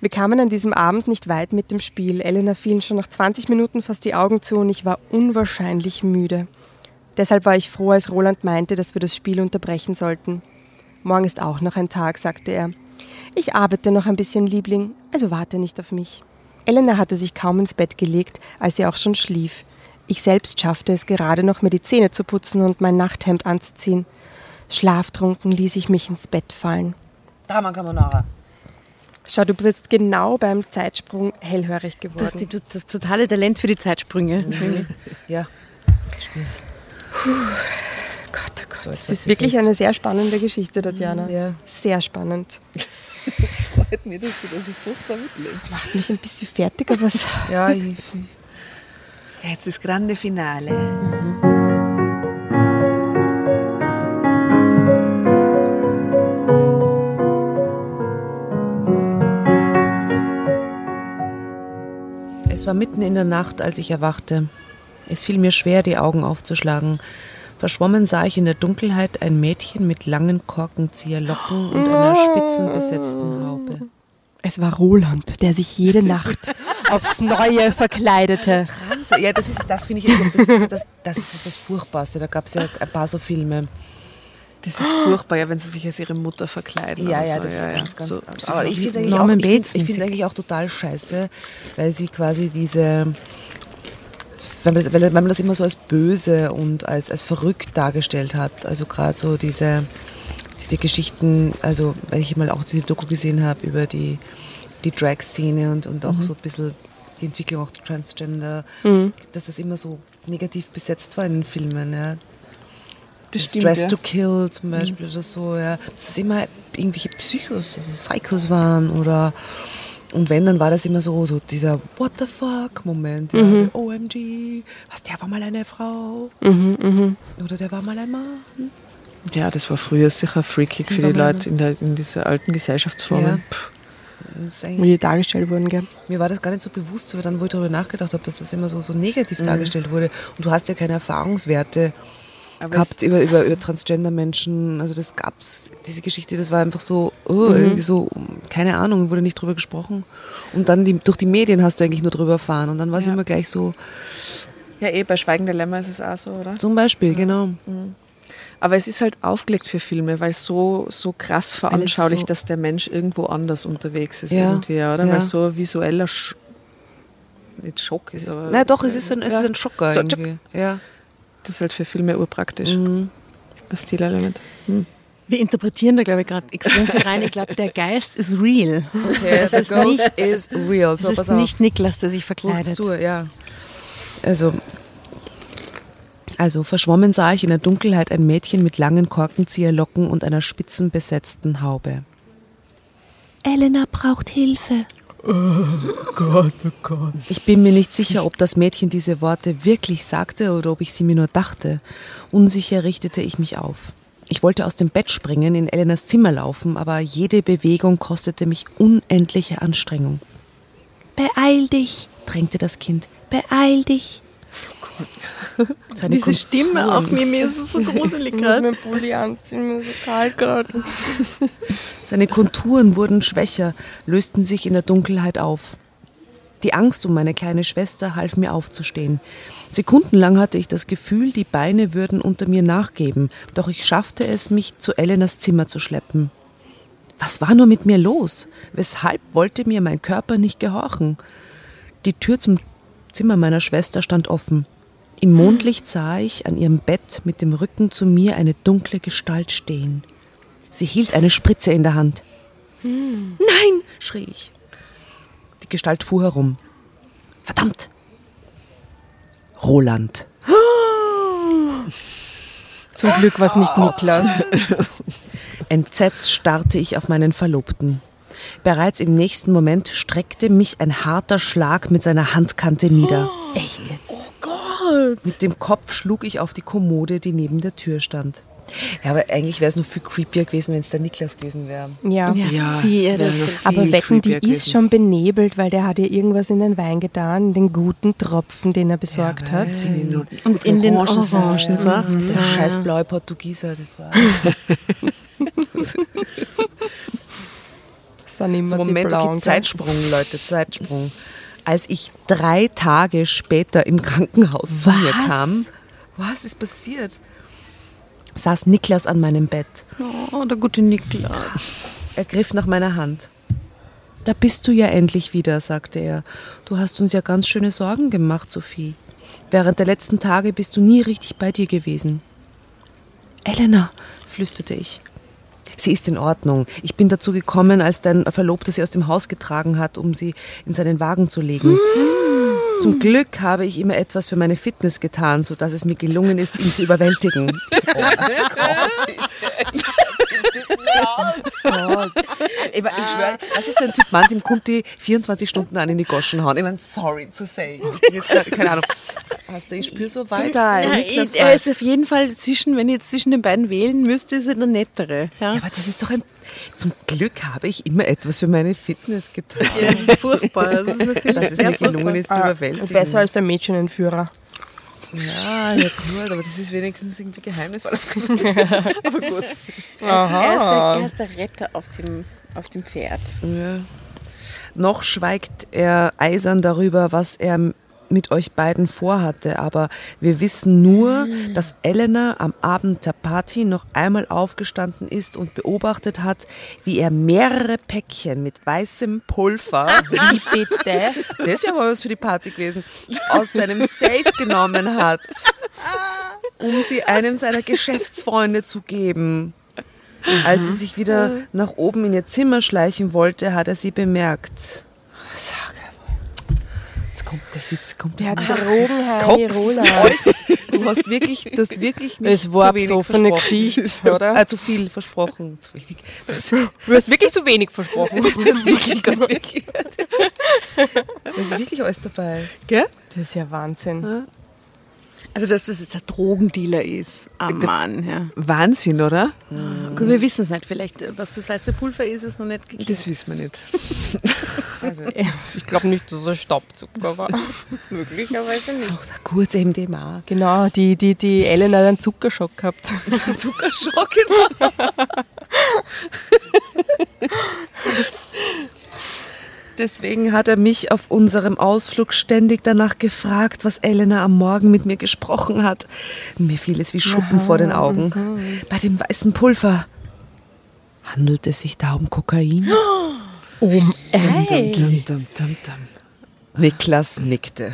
Wir kamen an diesem Abend nicht weit mit dem Spiel. Elena fielen schon nach 20 Minuten fast die Augen zu und ich war unwahrscheinlich müde. Deshalb war ich froh, als Roland meinte, dass wir das Spiel unterbrechen sollten. Morgen ist auch noch ein Tag, sagte er. Ich arbeite noch ein bisschen, Liebling, also warte nicht auf mich. Elena hatte sich kaum ins Bett gelegt, als sie auch schon schlief. Ich selbst schaffte es gerade noch, mir die Zähne zu putzen und mein Nachthemd anzuziehen. Schlaftrunken ließ ich mich ins Bett fallen. Drama Carbonara. Schau, du bist genau beim Zeitsprung hellhörig Du hast geworden. die, du- das totale Talent für die Zeitsprünge. Ja, ich spür's. Gott, oh Gott. So, das ist wirklich eine sehr spannende Geschichte, Tatjana. Ja. Sehr spannend. freut mich, dass du das so furchtbar mitlebst. Macht mich ein bisschen fertig, aber es Ja, ich, Jetzt ist grande Finale. Es war mitten in der Nacht, als ich erwachte. Es fiel mir schwer, die Augen aufzuschlagen. Verschwommen sah ich in der Dunkelheit ein Mädchen mit langen Korkenzieherlocken und einer spitzenbesetzten Haube. Es war Roland, der sich jede Nacht aufs Neue verkleidete. Transe, ja, das ist, das finde ich, das, das, das ist das Furchtbarste. Da gab es ja ein paar so Filme. Das ist furchtbar, ja, wenn sie sich als ihre Mutter verkleiden. Ja, ja, so. das ist ganz, ganz. So, aber ich finde es eigentlich, eigentlich auch total scheiße, weil sie quasi diese. Wenn man, das, weil, weil man das immer so als böse und als, als verrückt dargestellt hat. Also gerade so diese, diese Geschichten, also wenn ich mal auch diese Doku gesehen habe über die, die Drag-Szene und, und auch Mhm. so ein bisschen die Entwicklung auch Transgender, dass das immer so negativ besetzt war in den Filmen. Ja. Das stimmt, Dress ja. Mhm. to Kill zum Beispiel oder so, ja. Dass das immer irgendwelche Psychos, also Psychos waren oder und wenn, dann war das immer so, so dieser What the fuck Moment, ja. Mhm. OMG, was, der war mal eine Frau Mhm, oder der war mal ein Mann. Ja, das war früher sicher freakig Die für die Leute in, der, in dieser alten Gesellschaftsform. Ja. Wie die dargestellt wurden, gell? mir war das gar nicht so bewusst, aber dann, wo ich darüber nachgedacht habe, dass das immer so, so negativ Mhm. dargestellt wurde und du hast ja keine Erfahrungswerte Aber gehabt über, über, über Transgender-Menschen. Also das gab's, diese Geschichte, das war einfach so, oh, Mhm. irgendwie so, keine Ahnung, wurde nicht drüber gesprochen. Und dann die, durch die Medien hast du eigentlich nur drüber erfahren. Und dann war es Ja. immer gleich so, Ja, eh, bei Schweigen der Lämmer ist es auch so, oder? zum Beispiel, genau. Aber es ist halt aufgelegt für Filme, weil so, so krass veranschaulicht, so- dass der Mensch irgendwo anders unterwegs ist Ja, irgendwie, oder? ja. Weil so ein visueller Sch nicht Schock ist, Es ist, aber na doch, es ist ein, es ist ein Schocker So, irgendwie. Ja. Das ist halt für Filme urpraktisch, Mhm. als Stilelement. Hm. Wir interpretieren da, glaube ich, gerade extrem viel rein. Ich glaube, der Geist ist real. Okay, Das ist nicht- is real. Es ist nicht Niklas, der sich verkleidet. zu, ja. Also, Also verschwommen sah ich in der Dunkelheit ein Mädchen mit langen Korkenzieherlocken und einer spitzenbesetzten Haube. Elena braucht Hilfe. Gott, oh Gott. Ich bin mir nicht sicher, ob das Mädchen diese Worte wirklich sagte oder ob ich sie mir nur dachte. Unsicher richtete ich mich auf. Ich wollte aus dem Bett springen, in Elenas Zimmer laufen, aber jede Bewegung kostete mich unendliche Anstrengung. Beeil dich, Drängte das Kind. beeil dich. Seine Diese Stimme Konturen- auch, mir, mir ist es so gruselig Ich muss gerade. meinen Pulli anziehen, mir ist so kalt gerade. Seine Konturen wurden schwächer, lösten sich in der Dunkelheit auf. Die Angst um meine kleine Schwester half mir aufzustehen. Sekundenlang hatte ich das Gefühl, die Beine würden unter mir nachgeben, doch ich schaffte es, mich zu Elenas Zimmer zu schleppen. Was war nur mit mir los? Weshalb wollte mir mein Körper nicht gehorchen? Die Tür zum Zimmer meiner Schwester stand offen. Im Mondlicht sah ich an ihrem Bett mit dem Rücken zu mir eine dunkle Gestalt stehen. Sie hielt eine Spritze in der Hand. Nein, schrie ich. Die Gestalt fuhr herum. Verdammt! Roland. Zum Glück war es nicht Niklas. Entsetzt starrte ich auf meinen Verlobten. Bereits im nächsten Moment streckte mich ein harter Schlag mit seiner Handkante nieder. Echt jetzt? Mit dem Kopf schlug ich auf die Kommode, die neben der Tür stand. Ja, aber eigentlich wäre es noch viel creepier gewesen, wenn es der Niklas gewesen wäre. Ja. Ja, viel, das ja, viel. Aber wetten, die creepier ist schon benebelt, weil der hat ihr irgendwas in den Wein getan, den guten Tropfen, den er besorgt hat. Und in den Orangensaft. Der Ja. scheiß blaue Portugieser, das war. Das sind immer So, Moment, okay? Zeitsprung, Leute, Zeitsprung. Als ich drei Tage später im Krankenhaus zu mir kam, was ist passiert? Saß Niklas an meinem Bett. Oh, der gute Niklas. Er griff nach meiner Hand. Da bist du ja endlich wieder, sagte er. Du hast uns ja ganz schöne Sorgen gemacht, Sophie. Während der letzten Tage bist du nie richtig bei dir gewesen. Elena, flüsterte ich. Sie ist in Ordnung. Ich bin dazu gekommen, als dein Verlobter sie aus dem Haus getragen hat, um sie in seinen Wagen zu legen. Zum Glück habe ich immer etwas für meine Fitness getan, sodass es mir gelungen ist, ihn zu überwältigen. Ich, mein, ich schwöre, das ist so ein Typ Mann, dem kommt die 24 Stunden an in die Goschen hauen. Ich meine, sorry to say. Ich bin jetzt gerade, keine Ahnung. Hast du, ich spüre so weiter. Ja, Niklas er ist auf jeden Fall zwischen, wenn ich jetzt zwischen den beiden wählen müsste, ist er der nettere. Ja, Ja, aber das ist doch ein. Zum Glück habe ich immer etwas für meine Fitness getan. Ja, das ist furchtbar. Das ist natürlich Dass es mir gelungen ist, zu überwältigen. besser als der Mädchenentführer. Ja, ja, gut, aber das ist wenigstens irgendwie geheimnisvoll. aber gut. Er ist, der, er ist der Retter auf dem, auf dem Pferd. Ja. Noch schweigt er eisern darüber, was er mit euch beiden vorhatte, aber wir wissen nur, dass Elena am Abend der Party noch einmal aufgestanden ist und beobachtet hat, wie er mehrere Päckchen mit weißem Pulver, Wie bitte? das wäre mal was für die Party gewesen, aus seinem Safe genommen hat, um sie einem seiner Geschäftsfreunde zu geben. Als sie sich wieder nach oben in ihr Zimmer schleichen wollte, hat er sie bemerkt. Kommt das jetzt kommt Der Koks, Roland. alles. Du hast wirklich, du hast wirklich nicht Es war zu wenig versprochen. Geschichte, oder? Äh, zu viel versprochen. Zu wenig. Du hast, wirklich zu wenig versprochen. du hast wirklich, du hast wirklich, da ist wirklich alles dabei. Gell? Das ist ja Wahnsinn. Also, dass das jetzt der Drogendealer ist. Ah, Mann, ja. Wahnsinn, oder? Gut, wir wissen es nicht. Vielleicht, äh, was das weiße Pulver ist, ist noch nicht geklärt. Das wissen wir nicht. Ich glaube nicht, dass er Staubzucker war. Möglicherweise nicht. Kurz MDMA. Genau, die, die, die Ellen hat einen Zuckerschock gehabt. Zuckerschock, genau. Deswegen hat er mich auf unserem Ausflug ständig danach gefragt, was Elena am Morgen mit mir gesprochen hat. Mir fiel es wie Schuppen vor den Augen. Bei dem weißen Pulver. Handelt es sich da um Kokain? Um Dum, dum, dum, dum, dum. Niklas nickte.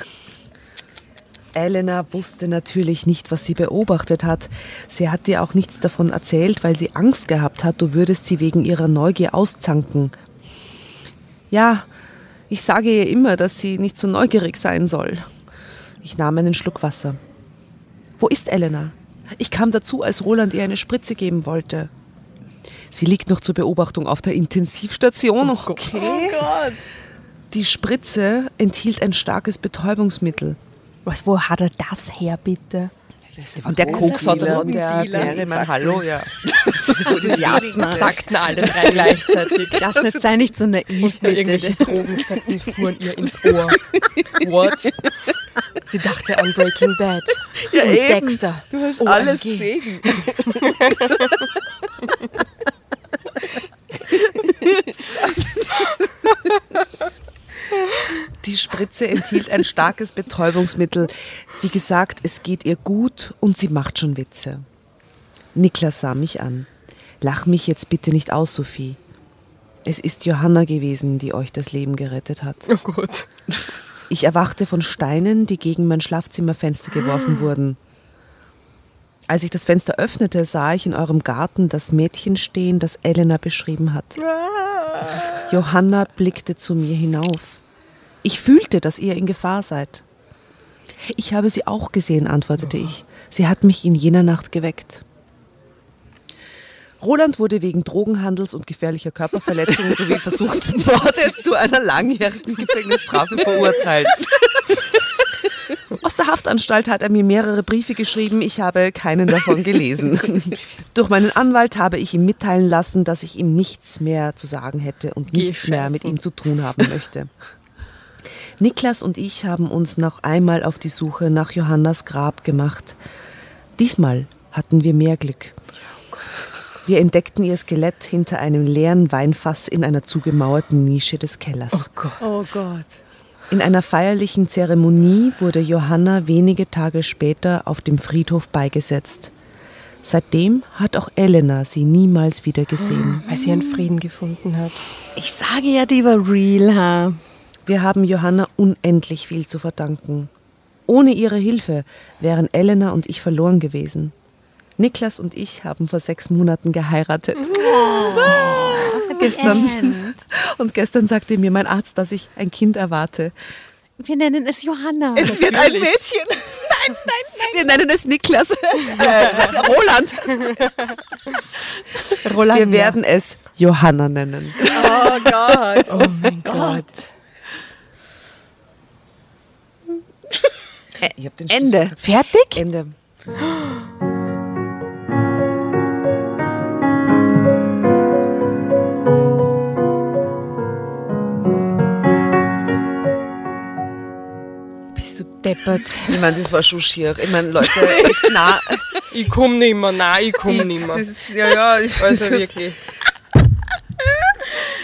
Elena wusste natürlich nicht, was sie beobachtet hat. Sie hat dir auch nichts davon erzählt, weil sie Angst gehabt hat, du würdest sie wegen ihrer Neugier auszanken. Ja, ich sage ihr immer, dass sie nicht so neugierig sein soll. Ich nahm einen Schluck Wasser. Wo ist Elena? Ich kam dazu, als Roland ihr eine Spritze geben wollte. Sie liegt noch zur Beobachtung auf der Intensivstation. Okay. Die Spritze enthielt ein starkes Betäubungsmittel. Was, wo hat er das her, bitte? Und der Koks hat der, der, der, der Hallo, ja. Jasna. Sagten alle drei gleichzeitig. Lass nicht sei nicht so naiv, Irgendwelche bitte. Drogenfetzen fuhren ihr ins Ohr. What? Sie dachte an Breaking Bad. Ja, und eben. Dexter. Du hast OMG. alles gesehen. Die Spritze enthielt ein starkes Betäubungsmittel. Wie gesagt, es geht ihr gut und sie macht schon Witze. Niklas sah mich an. Lach mich jetzt bitte nicht aus, Sophie. Es ist Johanna gewesen, die euch das Leben gerettet hat. Oh Gott. Ich erwachte von Steinen, die gegen mein Schlafzimmerfenster geworfen wurden. Als ich das Fenster öffnete, sah ich in eurem Garten das Mädchen stehen, das Elena beschrieben hat. Johanna blickte zu mir hinauf. Ich fühlte, dass ihr in Gefahr seid. Ich habe sie auch gesehen, antwortete ich. Sie hat mich in jener Nacht geweckt. Roland wurde wegen Drogenhandels und gefährlicher Körperverletzung sowie versuchten Mordes zu einer langjährigen Gefängnisstrafe verurteilt. Aus der Haftanstalt hat er mir mehrere Briefe geschrieben, ich habe keinen davon gelesen. Durch meinen Anwalt habe ich ihm mitteilen lassen, dass ich ihm nichts mehr zu sagen hätte und nichts mehr mit ihm zu tun haben möchte. Niklas und ich haben uns noch einmal auf die Suche nach Johannas Grab gemacht. Diesmal hatten wir mehr Glück. Wir entdeckten ihr Skelett hinter einem leeren Weinfass in einer zugemauerten Nische des Kellers. Oh Gott. In einer feierlichen Zeremonie wurde Johanna wenige Tage später auf dem Friedhof beigesetzt. Seitdem hat auch Elena sie niemals wieder gesehen. Weil sie einen Frieden gefunden hat. Ich sage ja, die war real, ha. Wir haben Johanna unendlich viel zu verdanken. Ohne ihre Hilfe wären Elena und ich verloren gewesen. Niklas und ich haben vor sechs Monaten geheiratet. gestern. Und gestern sagte mir mein Arzt, dass ich ein Kind erwarte. Wir nennen es Johanna. Es wird ein Mädchen. Nein, nein, nein. Wir nennen es Niklas. Äh, Roland. Roland. Wir werden es Johanna nennen. Oh Gott. Oh mein Gott. Ich hab den Ende. Fertig? Ende. Bist du deppert? Ich meine, das war schon schier. Ich meine, Leute, echt nah. Ich komm nicht mehr, nein, ich komm nicht Das ist, ja, ja, ich Also wirklich.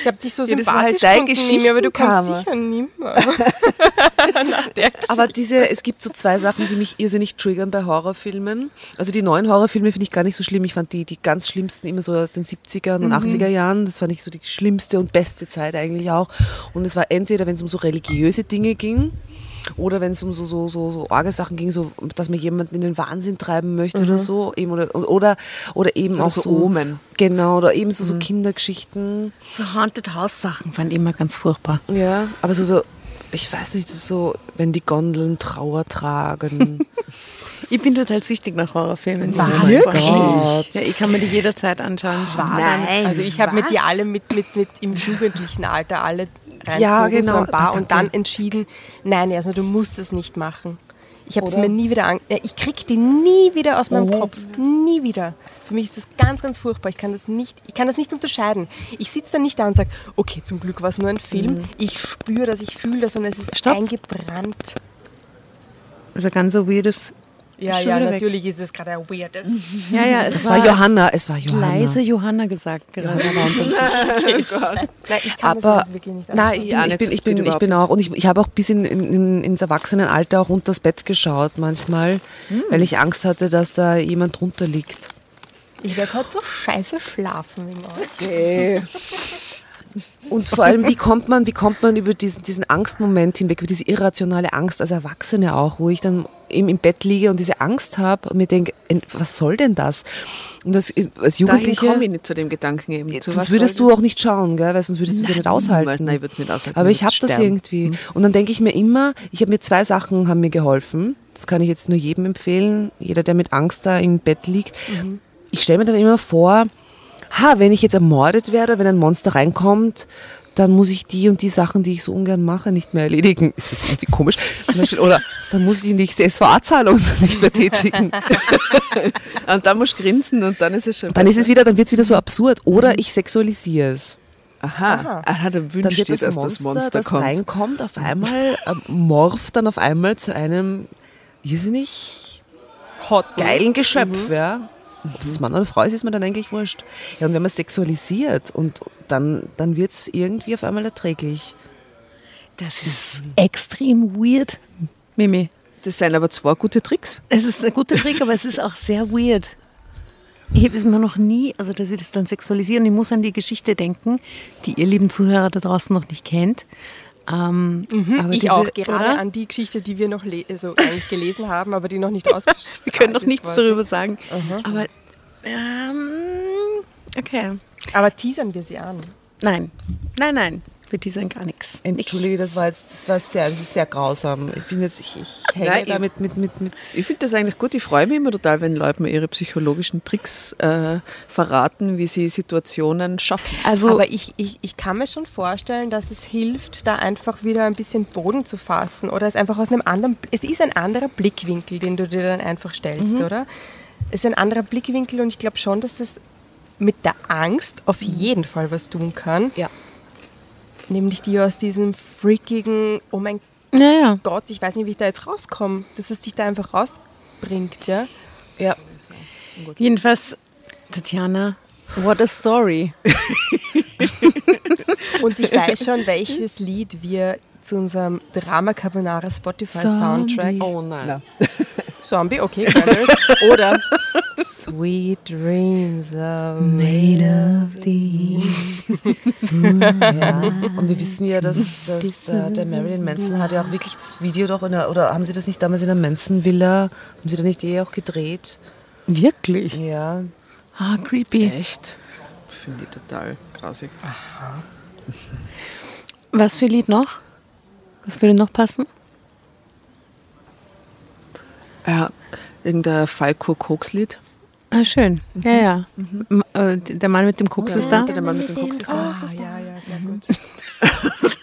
Ich hab dich so war sympathisch halt gefunden, aber du kommst Geschichtenkammer. sicher nimmer. Aber diese, es gibt so zwei Sachen, die mich irrsinnig triggern bei Horrorfilmen. Also die neuen Horrorfilme finde ich gar nicht so schlimm. Ich fand die, die ganz schlimmsten immer so aus den 70ern und 80er Jahren. Das fand ich so die schlimmste und beste Zeit eigentlich auch. Und es war entweder, wenn es um so religiöse Dinge ging, oder wenn es um so, so, so, so arge Sachen ging, so, dass man jemanden in den Wahnsinn treiben möchte oder so. Eben, oder, oder, oder eben auch so. Omen. Genau, oder eben so, so Kindergeschichten. So Haunted House Sachen fand ich immer ganz furchtbar. Ja, aber so, so, ich weiß nicht, so, wenn die Gondeln Trauer tragen. Ich bin total süchtig nach Horrorfilmen. Was? Ja, Wirklich? Ja, ich kann mir die jederzeit anschauen. Nein. Also ich habe mir die alle mit, mit, mit im jugendlichen Alter alle reinzogen, Ja, so genau. ein paar Ah, und dann entschieden, nein, erstmal du musst es nicht machen. Ich habe es mir nie wieder an, ja, ich krieg die nie wieder aus meinem Kopf, nie wieder. Für mich ist das ganz, ganz furchtbar. Ich kann das nicht, ich kann das nicht unterscheiden. Ich sitze dann nicht da und sage, okay, zum Glück war es nur ein Film. Ich spüre das, ich fühle das und es ist Stopp. eingebrannt. Also ganz so weirdes. Ja, ja, weg. natürlich ist es gerade ein weirdes. Ja, ja, es Es war Johanna, es war Johanna. Leise Johanna gesagt gerade. Nein, ich kann das aber sowas wirklich nicht. nein, ich, Ja, ich bin, ich bin, ich bin auch und ich, ich habe auch bis in, in, ins Erwachsenenalter auch unter das Bett geschaut manchmal, weil ich Angst hatte, dass da jemand drunter liegt. Ich werde heute so scheiße schlafen wegen euch. Und vor allem, wie kommt man, wie kommt man über diesen, diesen Angstmoment hinweg, über diese irrationale Angst als Erwachsene auch, wo ich dann eben im Bett liege und diese Angst habe und mir denke, en- was soll denn das? Und das, als Jugendliche, komme ich nicht zu dem Gedanken eben. Zu sonst würdest du auch nicht schauen, gell? weil sonst würdest du es ja nicht aushalten. Nein, ich würde es nicht aushalten. Aber ich habe das irgendwie. Und dann denke ich mir immer, ich habe mir zwei Sachen haben mir geholfen. das kann ich jetzt nur jedem empfehlen, jeder, der mit Angst da im Bett liegt. Ich stelle mir dann immer vor, ha, wenn ich jetzt ermordet werde, wenn ein Monster reinkommt, dann muss ich die und die Sachen, die ich so ungern mache, nicht mehr erledigen. Ist das irgendwie komisch? Zum Beispiel, oder dann muss ich die nächste SVA-Zahlung nicht mehr tätigen. Und dann musst du grinsen und dann ist es schon. Dann ist es wieder, dann wird es wieder so absurd. Oder ich sexualisiere es. Aha. Er hat Dann wünscht wird dir, das dass Monster, das Monster das kommt. reinkommt, auf einmal äh, morpht dann auf einmal zu einem irrsinnig Hot. geilen Geschöpf, ja. Ob es Mann oder Frau ist, ist mir dann eigentlich wurscht. Ja, und wenn man sexualisiert und dann, dann wird es irgendwie auf einmal erträglich. Das ist extrem weird, Mimi. Das sind aber zwei gute Tricks. Es ist ein guter Trick, aber es ist auch sehr weird. Ich habe es mir noch nie, also dass ich das dann sexualisiere und ich muss an die Geschichte denken, die ihr lieben Zuhörer da draußen noch nicht kennt. Ähm, aber Mhm, ich diese- auch, gerade oder? an die Geschichte, die wir noch also eigentlich gelesen haben, aber die noch nicht ausgeschrieben Wir können noch nichts darüber sagen. Aber ähm, okay. Aber teasern wir sie an. Nein, nein, nein. Für die sind gar nichts. Entschuldige, das war jetzt das war sehr, das ist sehr grausam. Ich bin jetzt, ich, ich hänge Nein, da ich- mit, mit, mit, Ich finde das eigentlich gut. Ich freue mich immer total, wenn Leute mir ihre psychologischen Tricks äh, verraten, wie sie Situationen schaffen. Also, aber ich, ich, ich kann mir schon vorstellen, dass es hilft, da einfach wieder ein bisschen Boden zu fassen oder es einfach aus einem anderen, es ist ein anderer Blickwinkel, den du dir dann einfach stellst, oder? Es ist ein anderer Blickwinkel und ich glaube schon, dass es mit der Angst auf jeden Fall was tun kann. Ja. Nämlich die aus diesem freakigen, oh mein naja. Gott, ich weiß nicht, wie ich da jetzt rauskomme, dass es sich da einfach rausbringt, ja. ja. Jedenfalls, Tatjana, what a story. Und ich weiß schon, welches Lied wir zu unserem Drama Carbonara Spotify Soundtrack. Oh nein. Zombie, okay. Oder Sweet Dreams are made of thee. Ja. Und wir wissen ja, dass, dass der, der Marilyn Manson hat ja auch wirklich das Video doch, in der, oder haben Sie das nicht damals in der Manson-Villa, haben Sie da nicht eh auch gedreht? Wirklich? Ja. Ah, creepy. Echt? Finde ich total grausig. Was für Lied noch? Was würde noch passen? Ja, irgendein Falco-Koks-Lied. Ah, schön. Ja, ja. M- äh, Der Mann mit dem Koks ist da. Der Mann mit dem Koks ist da. Ah, ja, ja, sehr gut.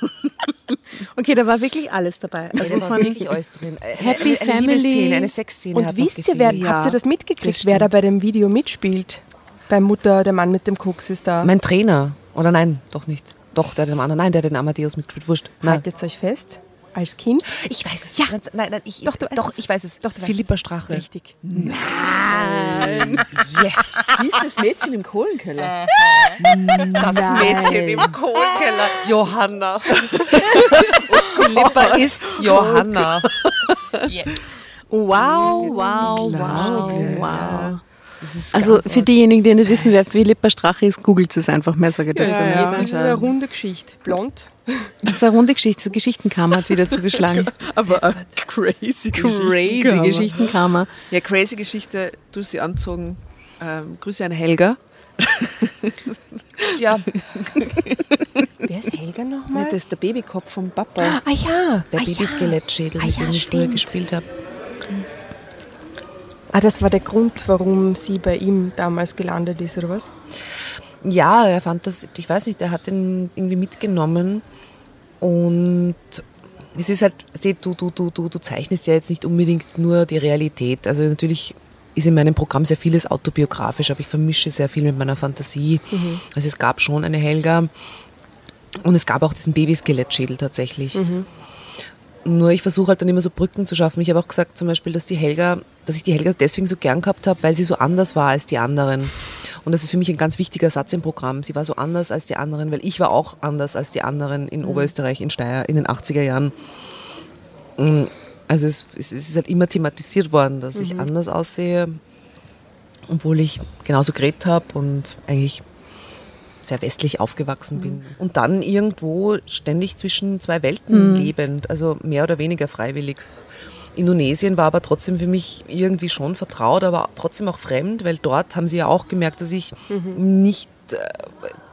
Okay, da war wirklich alles dabei. Also da war wirklich alles drin. Eine, Happy eine, eine Family. Liebesszene, eine Sexszene. Und wisst ihr, wer, gefehlt. habt ihr das mitgekriegt, das wer da bei dem Video mitspielt? Bei Mutter, der Mann mit dem Koks ist da. Mein Trainer. Oder nein, doch nicht. Doch, der hat den anderen. Nein, der hat den Amadeus mitgespielt. Wurscht. Nein. Haltet euch fest, als Kind. Ich weiß es. Ja. Nein, nein, ich, Doch, du weißt doch, ich weiß es. Doch, du weißt Philippa es. Strache. Richtig. Yes. Dieses Mädchen im Kohlenkeller. Das Mädchen im Kohlenkeller. Johanna. Philippa ist Johanna. Wow, wow, wow, wow. Das ist Also für diejenigen, die nicht wissen, wer Philippa Strache ist, googelt es einfach. Mehr sage ich dazu Ja, jetzt ist es eine runde Geschichte. Blond. Das ist eine runde Geschichte. So Geschichtenkammer hat wieder zugeschlagen. Aber eine crazy Crazy Geschichte. Geschichtenkammer. Ja, crazy Geschichte. Du hast sie anzogen. Ähm, Grüße an Helga. Ja, Wer ist Helga nochmal? Das ist der Babykopf vom Papa. Ah ja. der ah, Babyskelettschädel, Ah, mit ja, dem ich früher stimmt. gespielt habe. Ah, das war der Grund, warum sie bei ihm damals gelandet ist, oder was? Ja, er fand das, ich weiß nicht, er hat ihn irgendwie mitgenommen und es ist halt, du, du, du, du, du zeichnest ja jetzt nicht unbedingt nur die Realität. Also natürlich ist in meinem Programm sehr vieles autobiografisch, aber ich vermische sehr viel mit meiner Fantasie. Also es gab schon eine Helga und es gab auch diesen Babyskelettschädel tatsächlich. Nur ich versuche halt dann immer so Brücken zu schaffen. Ich habe auch gesagt zum Beispiel, dass die Helga, dass ich die Helga deswegen so gern gehabt habe, weil sie so anders war als die anderen. Und das ist für mich ein ganz wichtiger Satz im Programm. Sie war so anders als die anderen, weil ich war auch anders als die anderen in Oberösterreich, in Steyr in den 80er Jahren. Mm, Also es, es ist halt immer thematisiert worden, dass ich anders aussehe, obwohl ich genauso geredet habe und eigentlich sehr westlich aufgewachsen bin. Und dann irgendwo ständig zwischen zwei Welten lebend, also mehr oder weniger freiwillig. Indonesien war aber trotzdem für mich irgendwie schon vertraut, aber trotzdem auch fremd, weil dort haben sie ja auch gemerkt, dass ich nicht. Äh,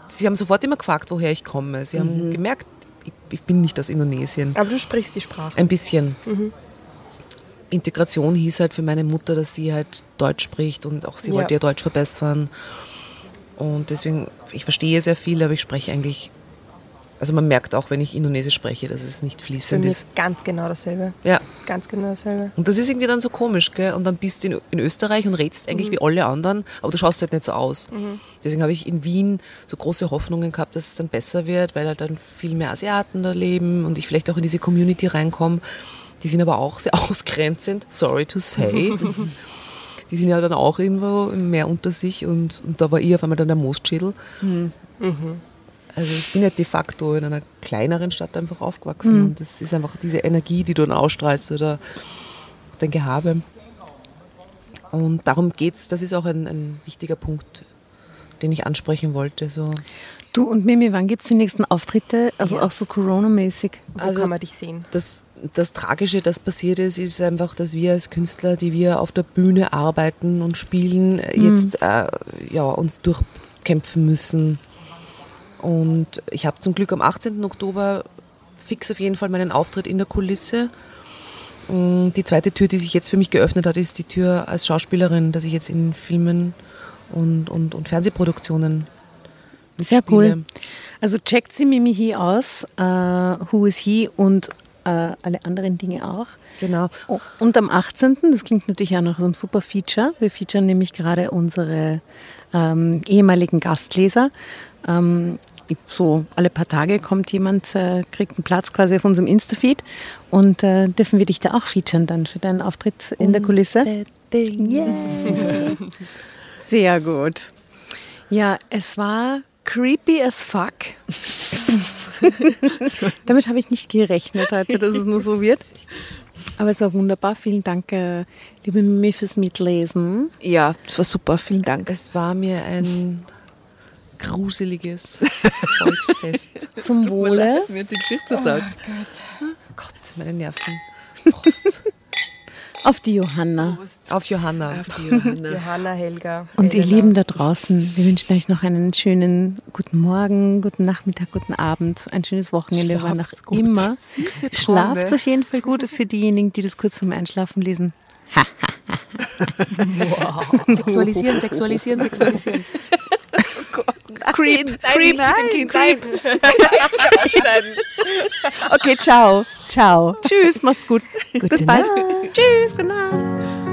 sie haben sofort immer gefragt, woher ich komme. Sie haben gemerkt, ich, ich bin nicht aus Indonesien. Aber du sprichst die Sprache. Ein bisschen. Integration hieß halt für meine Mutter, dass sie halt Deutsch spricht und auch sie Ja. wollte ihr Deutsch verbessern. Und deswegen, ich verstehe sehr viel, aber ich spreche eigentlich, also man merkt auch, wenn ich Indonesisch spreche, dass es nicht Für fließend mich ist. ganz genau dasselbe. Ja. Ganz genau dasselbe. Und das ist irgendwie dann so komisch, gell? Und dann bist du in, in Österreich und redst eigentlich wie alle anderen, aber du schaust halt nicht so aus. Deswegen habe ich in Wien so große Hoffnungen gehabt, dass es dann besser wird, weil halt dann viel mehr Asiaten da leben und ich vielleicht auch in diese Community reinkomme. Die sind aber auch sehr ausgrenzend, sorry to say. Die sind ja dann auch irgendwo mehr unter sich und, und da war ich auf einmal dann der Mostschädel. Also ich bin ja de facto in einer kleineren Stadt einfach aufgewachsen und das ist einfach diese Energie, die du dann ausstrahlst oder dein Gehabe. Und darum geht's. Das ist auch ein, ein wichtiger Punkt, den ich ansprechen wollte. So. Du und Mimi, wann gibt es die nächsten Auftritte? Also auch so Corona-mäßig. Wo Also- kann man dich sehen? Das, das Tragische, das passiert ist, ist einfach, dass wir als Künstler, die wir auf der Bühne arbeiten und spielen, jetzt äh, ja, uns durchkämpfen müssen. Und ich habe zum Glück am 18. Oktober fix auf jeden Fall meinen Auftritt in der Kulisse. Die zweite Tür, die sich jetzt für mich geöffnet hat, ist die Tür als Schauspielerin, dass ich jetzt in Filmen und, und, und Fernsehproduktionen Sehr cool. Also checkt sie Mimi hier aus, äh, Who is He und alle anderen Dinge auch. Genau. Und am 18., das klingt natürlich auch nach so einem super Feature. Wir featuren nämlich gerade unsere ähm, ehemaligen Gastleser. Ähm, so alle paar Tage kommt jemand, äh, kriegt einen Platz quasi auf unserem Insta-Feed und äh, dürfen wir dich da auch featuren dann für deinen Auftritt in der Kulisse. Sehr gut. Ja, es war creepy as fuck. Damit habe ich nicht gerechnet heute, dass es nur so wird. Aber es war wunderbar. Vielen Dank, äh, liebe Mimi, fürs Mitlesen. Ja, das war super, vielen Dank. Es war mir ein gruseliges Volksfest. Zum Wohle. Mir hat die Geschichtstag. Gott, meine Nerven. Prost. Auf die Johanna. Auf Johanna. Johanna, Helga. Und ihr Elena. Lieben da draußen, wir wünschen euch noch einen schönen guten Morgen, guten Nachmittag, guten Abend, ein schönes Wochenende, wann auch immer. Süße Schlaft auf jeden Fall gut für diejenigen, die das kurz vorm Einschlafen lesen. Sexualisieren, sexualisieren, sexualisieren. Creep, creep, creep, creep. Okay, ciao. Ciao. Tschüss, mach's gut. Bis bald. Tschüss, genau.